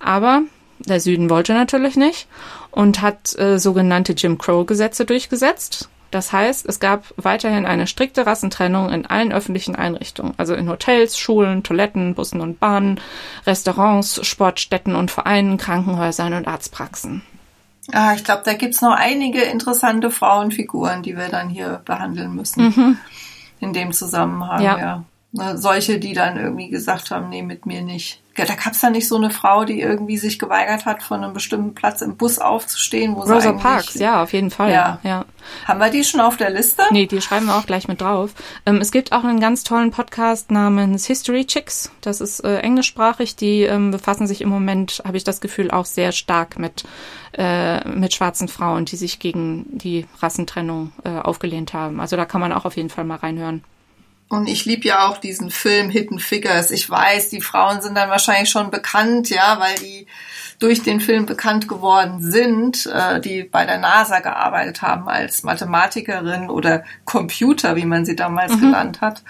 Aber der Süden wollte natürlich nicht und hat äh, sogenannte Jim Crow Gesetze durchgesetzt. Das heißt, es gab weiterhin eine strikte Rassentrennung in allen öffentlichen Einrichtungen, also in Hotels, Schulen, Toiletten, Bussen und Bahnen, Restaurants, Sportstätten und Vereinen, Krankenhäusern und Arztpraxen. Ah, ich glaube, da gibt's noch einige interessante Frauenfiguren, die wir dann hier behandeln müssen. Mhm. In dem Zusammenhang, ja. ja. Ne, solche, die dann irgendwie gesagt haben, nee, mit mir nicht. Da gab es da nicht so eine Frau, die irgendwie sich geweigert hat, von einem bestimmten Platz im Bus aufzustehen, wo Rosa Parks, ja, auf jeden Fall. Ja. ja. Haben wir die schon auf der Liste? Nee, die schreiben wir auch gleich mit drauf. Ähm, es gibt auch einen ganz tollen Podcast namens History Chicks. Das ist äh, englischsprachig. Die ähm, befassen sich im Moment, habe ich das Gefühl, auch sehr stark mit, äh, mit schwarzen Frauen, die sich gegen die Rassentrennung äh, aufgelehnt haben. Also da kann man auch auf jeden Fall mal reinhören. Und ich liebe ja auch diesen Film Hidden Figures. Ich weiß, die Frauen sind dann wahrscheinlich schon bekannt, ja, weil die durch den Film bekannt geworden sind, äh, die bei der NASA gearbeitet haben als Mathematikerin oder Computer, wie man sie damals mhm. genannt hat.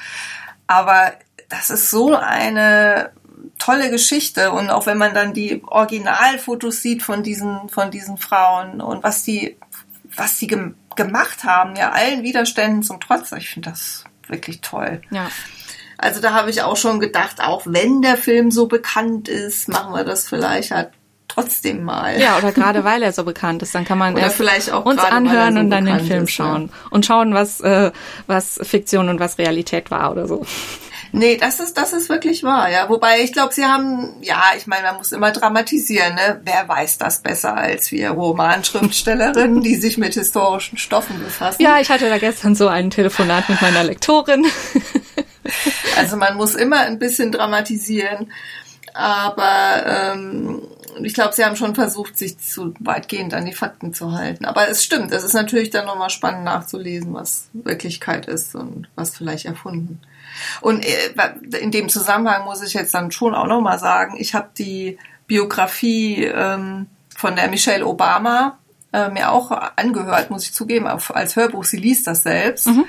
Aber das ist so eine tolle Geschichte und auch wenn man dann die Originalfotos sieht von diesen von diesen Frauen und was die was sie gem gemacht haben, ja allen Widerständen zum Trotz, ich finde das wirklich toll. Ja. Also da habe ich auch schon gedacht, auch wenn der Film so bekannt ist, machen wir das vielleicht halt trotzdem mal. Ja, oder gerade *laughs* weil er so bekannt ist, dann kann man vielleicht auch uns anhören so und dann den Film ist, schauen ja. und schauen, was äh, was Fiktion und was Realität war oder so. Nee, das ist, das ist wirklich wahr, ja. Wobei ich glaube, sie haben, ja, ich meine, man muss immer dramatisieren, ne? Wer weiß das besser als wir Romanschriftstellerinnen, die sich mit historischen Stoffen befassen? Ja, ich hatte da gestern so ein Telefonat mit meiner Lektorin. *laughs* also man muss immer ein bisschen dramatisieren. Aber ähm, ich glaube, sie haben schon versucht, sich zu weitgehend an die Fakten zu halten. Aber es stimmt, es ist natürlich dann nochmal spannend nachzulesen, was Wirklichkeit ist und was vielleicht erfunden. Und äh, in dem Zusammenhang muss ich jetzt dann schon auch nochmal sagen, ich habe die Biografie ähm, von der Michelle Obama äh, mir auch angehört, muss ich zugeben, als Hörbuch. Sie liest das selbst. Mhm.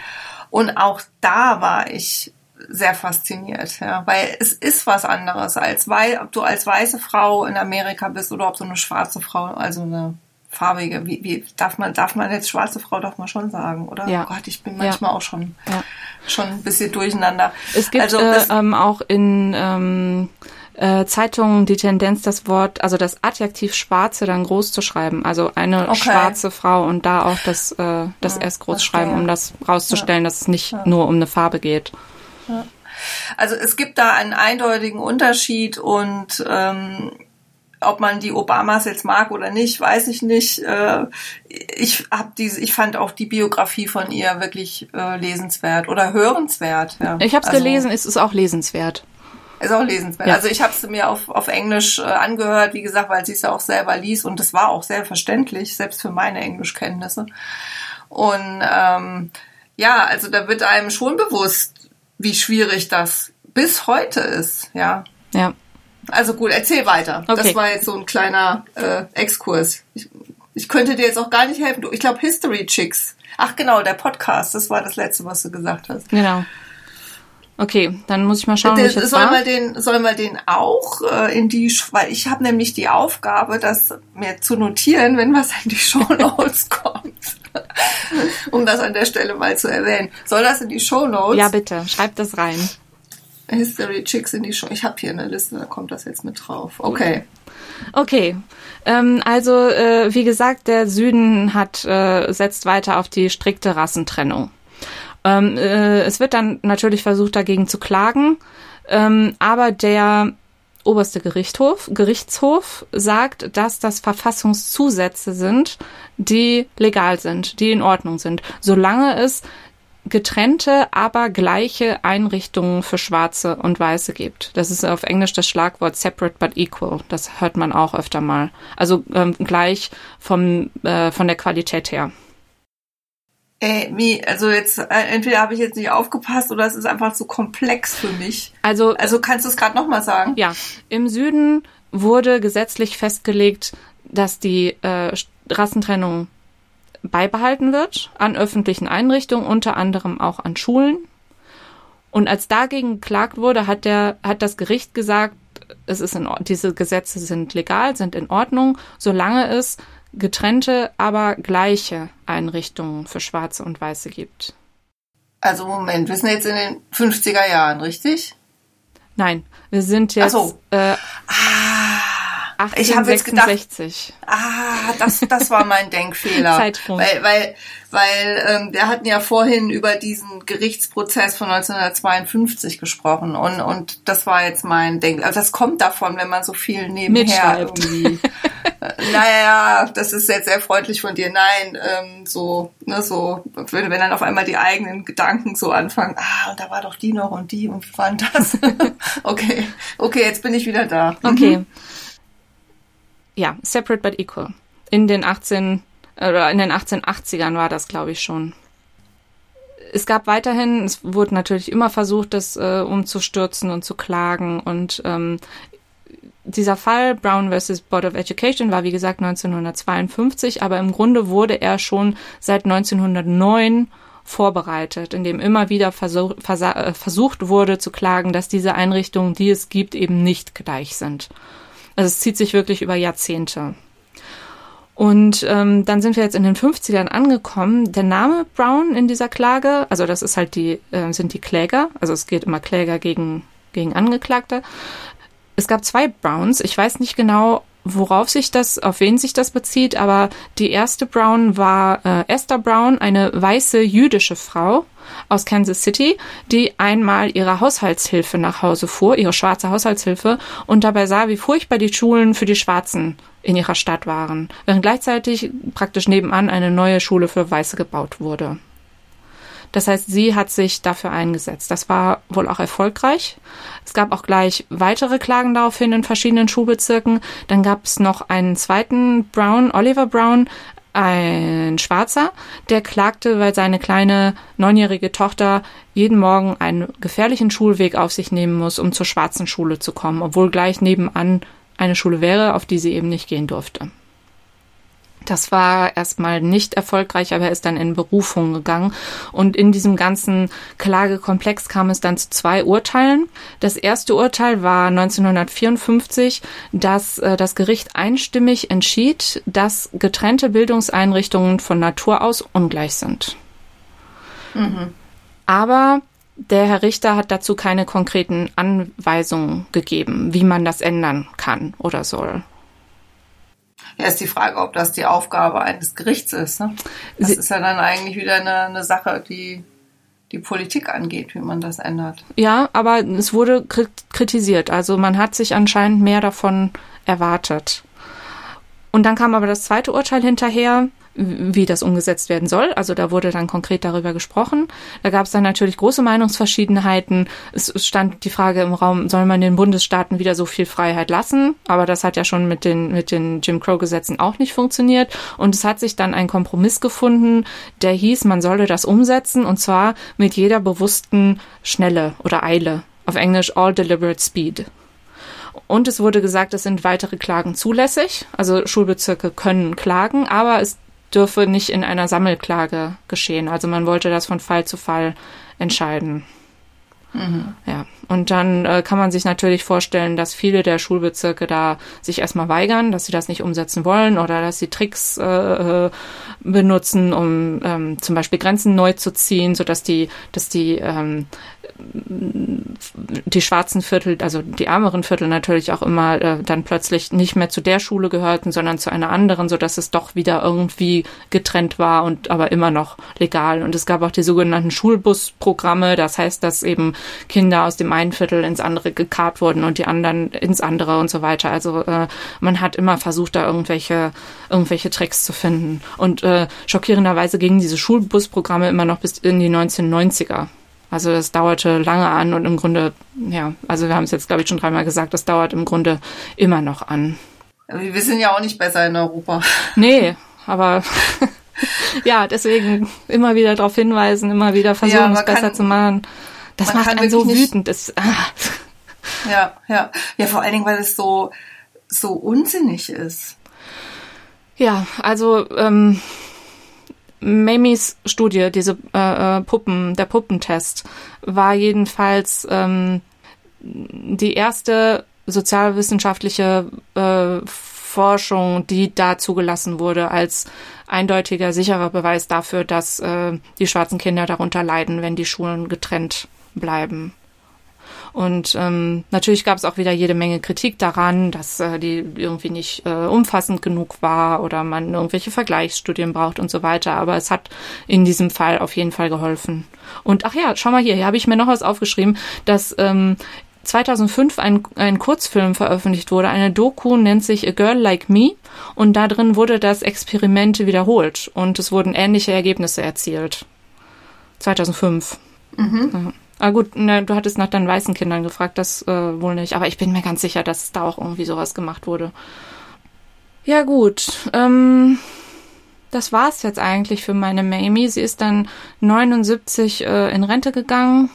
Und auch da war ich sehr fasziniert, ja, weil es ist was anderes als weil ob du als weiße Frau in Amerika bist oder ob du eine schwarze Frau, also eine farbige, wie, wie darf man darf man jetzt schwarze Frau doch mal schon sagen, oder? Ja. Oh Gott, ich bin manchmal ja. auch schon ja. schon ein bisschen durcheinander. Es gibt also, äh, ähm, auch in ähm, äh, Zeitungen die Tendenz, das Wort, also das Adjektiv Schwarze dann groß zu schreiben. Also eine okay. schwarze Frau und da auch das, äh, das ja, S groß schreiben, um das rauszustellen, dass es nicht nur um eine Farbe geht. Also es gibt da einen eindeutigen Unterschied und ähm, ob man die Obamas jetzt mag oder nicht, weiß ich nicht. Äh, ich hab diese, ich fand auch die Biografie von ihr wirklich äh, lesenswert oder hörenswert. Ja. Ich habe es also, gelesen, es ist auch lesenswert. Ist auch lesenswert. Ja. Also ich habe es mir auf, auf Englisch äh, angehört, wie gesagt, weil sie es ja auch selber liest und es war auch sehr verständlich, selbst für meine Englischkenntnisse. Und ähm, ja, also da wird einem schon bewusst, wie schwierig das bis heute ist, ja. Ja. Also gut, erzähl weiter. Okay. Das war jetzt so ein kleiner äh, Exkurs. Ich, ich könnte dir jetzt auch gar nicht helfen. Ich glaube History Chicks. Ach genau, der Podcast. Das war das letzte, was du gesagt hast. Genau. Okay, dann muss ich mal schauen, wie ich jetzt soll man den soll man den auch äh, in die weil ich habe nämlich die Aufgabe, das mir zu notieren, wenn was in die Show *laughs* Notes kommt. um das an der Stelle mal zu erwähnen. Soll das in die Show Notes? Ja, bitte, schreib das rein. History Chicks in die Show. Ich habe hier eine Liste, da kommt das jetzt mit drauf. Okay. Okay. Ähm, also äh, wie gesagt, der Süden hat äh, setzt weiter auf die strikte Rassentrennung. Ähm, äh, es wird dann natürlich versucht, dagegen zu klagen, ähm, aber der oberste Gerichtshof, Gerichtshof sagt, dass das Verfassungszusätze sind, die legal sind, die in Ordnung sind, solange es getrennte, aber gleiche Einrichtungen für Schwarze und Weiße gibt. Das ist auf Englisch das Schlagwort separate but equal. Das hört man auch öfter mal. Also ähm, gleich vom, äh, von der Qualität her. Ey, wie, also jetzt, äh, entweder habe ich jetzt nicht aufgepasst oder es ist einfach zu komplex für mich. Also, also kannst du es gerade nochmal sagen? Ja, im Süden wurde gesetzlich festgelegt, dass die äh, Rassentrennung beibehalten wird an öffentlichen Einrichtungen, unter anderem auch an Schulen. Und als dagegen geklagt wurde, hat der, hat das Gericht gesagt, es ist in, diese Gesetze sind legal, sind in Ordnung, solange es getrennte, aber gleiche Einrichtungen für Schwarze und Weiße gibt. Also Moment, wir sind jetzt in den 50er Jahren, richtig? Nein, wir sind jetzt so. äh, ah, 1866. Ich habe jetzt gedacht, ah, das, das war mein Denkfehler. *laughs* Zeitsprung. Weil, weil, weil ähm, wir hatten ja vorhin über diesen Gerichtsprozess von 1952 gesprochen und, und das war jetzt mein Denk. Also das kommt davon, wenn man so viel nebenher irgendwie *laughs* naja, das ist jetzt sehr freundlich von dir. Nein, ähm, so, ne, so, wenn, wenn dann auf einmal die eigenen Gedanken so anfangen, ah, und da war doch die noch und die und wie war denn das? *laughs* okay, okay, jetzt bin ich wieder da. Mhm. Ja, separate but equal. In den 18, oder in den 1880ern war das, glaube ich, schon. Es gab weiterhin, es wurde natürlich immer versucht, das äh, umzustürzen und zu klagen und ähm, dieser Fall Brown versus Board of Education war wie gesagt 1952, aber im Grunde wurde er schon seit 1909 vorbereitet, indem immer wieder versuch, äh, versucht wurde zu klagen, dass diese Einrichtungen, die es gibt, eben nicht gleich sind. Also es zieht sich wirklich über Jahrzehnte. Und ähm, dann sind wir jetzt in den 50ern angekommen. Der Name Brown in dieser Klage, also das ist halt die, äh, sind die Kläger, also es geht immer Kläger gegen, gegen Angeklagte, es gab zwei Browns. Ich weiß nicht genau, worauf sich das, auf wen sich das bezieht, aber die erste Brown war äh, Esther Brown, eine weiße jüdische Frau aus Kansas City, die einmal ihre Haushaltshilfe nach Hause fuhr, ihre schwarze Haushaltshilfe, und dabei sah, wie furchtbar die Schulen für die Schwarzen in ihrer Stadt waren, während gleichzeitig praktisch nebenan eine neue Schule für Weiße gebaut wurde. Das heißt, sie hat sich dafür eingesetzt. Das war wohl auch erfolgreich. Es gab auch gleich weitere Klagen daraufhin in verschiedenen Schulbezirken. Dann gab es noch einen zweiten Brown, Oliver Brown, ein Schwarzer, der klagte, weil seine kleine neunjährige Tochter jeden Morgen einen gefährlichen Schulweg auf sich nehmen muss, um zur schwarzen Schule zu kommen, obwohl gleich nebenan eine Schule wäre, auf die sie eben nicht gehen durfte. Das war erstmal nicht erfolgreich, aber er ist dann in Berufung gegangen. Und in diesem ganzen Klagekomplex kam es dann zu zwei Urteilen. Das erste Urteil war 1954, dass äh, das Gericht einstimmig entschied, dass getrennte Bildungseinrichtungen von Natur aus ungleich sind. Mhm. Aber der Herr Richter hat dazu keine konkreten Anweisungen gegeben, wie man das ändern kann oder soll. Ja, ist die Frage, ob das die Aufgabe eines Gerichts ist. Ne? Das Sie ist ja dann eigentlich wieder eine, eine Sache, die die Politik angeht, wie man das ändert. Ja, aber es wurde kritisiert. Also man hat sich anscheinend mehr davon erwartet. Und dann kam aber das zweite Urteil hinterher, wie das umgesetzt werden soll. Also da wurde dann konkret darüber gesprochen. Da gab es dann natürlich große Meinungsverschiedenheiten. Es stand die Frage im Raum, soll man den Bundesstaaten wieder so viel Freiheit lassen? Aber das hat ja schon mit den, mit den Jim Crow-Gesetzen auch nicht funktioniert. Und es hat sich dann ein Kompromiss gefunden, der hieß, man solle das umsetzen und zwar mit jeder bewussten Schnelle oder Eile. Auf Englisch all deliberate speed. Und es wurde gesagt, es sind weitere Klagen zulässig. Also Schulbezirke können klagen, aber es dürfe nicht in einer Sammelklage geschehen. Also man wollte das von Fall zu Fall entscheiden. Mhm. Ja, und dann äh, kann man sich natürlich vorstellen, dass viele der Schulbezirke da sich erstmal weigern, dass sie das nicht umsetzen wollen oder dass sie Tricks äh, äh benutzen, um ähm, zum Beispiel Grenzen neu zu ziehen, so dass die, dass die ähm, die schwarzen Viertel, also die ärmeren Viertel natürlich auch immer äh, dann plötzlich nicht mehr zu der Schule gehörten, sondern zu einer anderen, so dass es doch wieder irgendwie getrennt war und aber immer noch legal. Und es gab auch die sogenannten Schulbusprogramme, das heißt, dass eben Kinder aus dem einen Viertel ins andere gekarrt wurden und die anderen ins andere und so weiter. Also äh, man hat immer versucht, da irgendwelche irgendwelche Tricks zu finden. Und äh, schockierenderweise gingen diese Schulbusprogramme immer noch bis in die 1990er. Also das dauerte lange an und im Grunde, ja, also wir haben es jetzt, glaube ich, schon dreimal gesagt, das dauert im Grunde immer noch an. Wir sind ja auch nicht besser in Europa. *laughs* Nee, aber *laughs* ja, deswegen immer wieder darauf hinweisen, immer wieder versuchen, ja, es besser kann, zu machen. Das macht einen so wütend. Das, ah. Ja, ja. Ja, vor allen Dingen, weil es so, so unsinnig ist. Ja, also ähm, Mamies Studie, diese äh, äh, Puppen, der Puppentest, war jedenfalls ähm, die erste sozialwissenschaftliche äh, Forschung, die da zugelassen wurde als eindeutiger, sicherer Beweis dafür, dass äh, die schwarzen Kinder darunter leiden, wenn die Schulen getrennt bleiben. Und ähm, natürlich gab es auch wieder jede Menge Kritik daran, dass äh, die irgendwie nicht äh, umfassend genug war oder man irgendwelche Vergleichsstudien braucht und so weiter. Aber es hat in diesem Fall auf jeden Fall geholfen. Und ach ja, schau mal hier, hier habe ich mir noch was aufgeschrieben, dass ähm, 2005 ein, ein Kurzfilm veröffentlicht wurde. Eine Doku nennt sich A Girl Like Me und da drin wurde das Experiment wiederholt und es wurden ähnliche Ergebnisse erzielt. 2005. Mhm. Ja. Ah gut, ne, du hattest nach deinen weißen Kindern gefragt, das äh, wohl nicht. Aber ich bin mir ganz sicher, dass da auch irgendwie sowas gemacht wurde. Ja gut, ähm, das war's jetzt eigentlich für meine Mamie. Sie ist dann 79 äh, in Rente gegangen.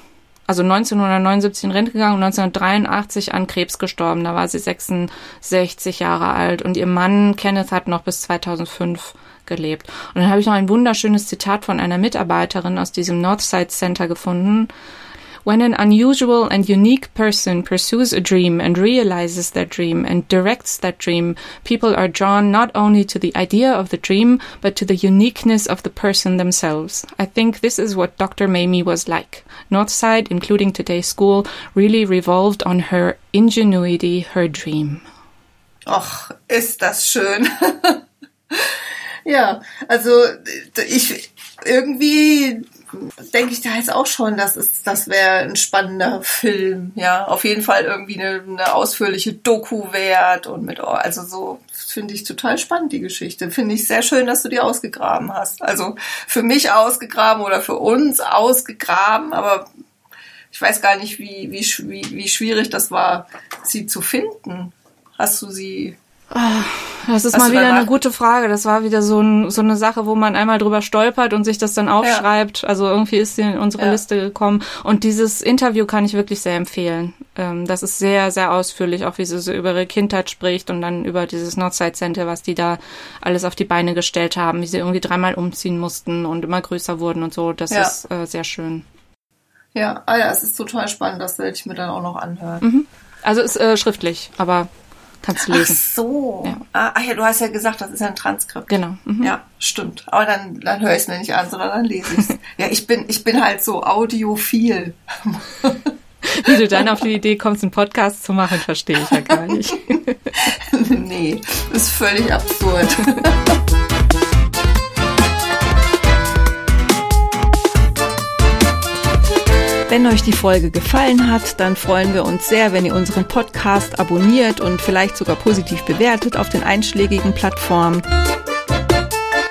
Also 1979 in Rente gegangen und 1983 an Krebs gestorben. Da war sie 66 Jahre alt und ihr Mann Kenneth hat noch bis 2005 gelebt. Und dann habe ich noch ein wunderschönes Zitat von einer Mitarbeiterin aus diesem Northside Center gefunden. When an unusual and unique person pursues a dream and realizes that dream and directs that dream, people are drawn not only to the idea of the dream, but to the uniqueness of the person themselves. I think this is what Dr. Mamie was like. Northside, including today's school, really revolved on her ingenuity, her dream. Och, ist das schön. *laughs* ja, also ich irgendwie denke ich da jetzt auch schon, das ist, das wäre ein spannender Film, ja. Auf jeden Fall irgendwie eine, eine ausführliche Doku wert und mit, also so finde ich total spannend, die Geschichte. Finde ich sehr schön, dass du die ausgegraben hast. Also für mich ausgegraben oder für uns ausgegraben, aber ich weiß gar nicht, wie, wie, wie, wie schwierig das war, sie zu finden. Hast du sie das ist mal wieder eine gute Frage. Das war wieder so, ein, so eine Sache, wo man einmal drüber stolpert und sich das dann aufschreibt. Ja. Also irgendwie ist sie in unsere ja. Liste gekommen. Und dieses Interview kann ich wirklich sehr empfehlen. Ähm, das ist sehr, sehr ausführlich, auch wie sie so über ihre Kindheit spricht und dann über dieses Northside Center, was die da alles auf die Beine gestellt haben, wie sie irgendwie dreimal umziehen mussten und immer größer wurden und so. Das ja. ist äh, sehr schön. Ja, ah ja, es ist total spannend. Das werde ich mir dann auch noch anhören. Mhm. Also ist äh, schriftlich, aber Kannst du lesen. Ach so. Ja. Ah, ach ja, du hast ja gesagt, das ist ja ein Transkript. Genau. Mhm. Ja, stimmt. Aber dann, dann höre ich es mir nicht an, sondern dann lese ich es. ja, ich bin, ich bin halt so audiophil. *laughs* Wie du dann auf die Idee kommst, einen Podcast zu machen, verstehe ich ja gar nicht. *laughs* nee, ist völlig absurd. *laughs* Wenn euch die Folge gefallen hat, dann freuen wir uns sehr, wenn ihr unseren Podcast abonniert und vielleicht sogar positiv bewertet auf den einschlägigen Plattformen.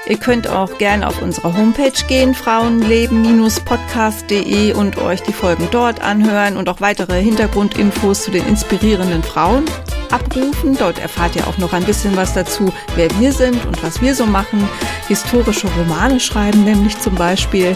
Ihr könnt auch gerne auf unsere Homepage gehen, frauenleben-podcast.de und euch die Folgen dort anhören und auch weitere Hintergrundinfos zu den inspirierenden Frauen abrufen. Dort erfahrt ihr auch noch ein bisschen was dazu, wer wir sind und was wir so machen. Historische Romane schreiben nämlich zum Beispiel.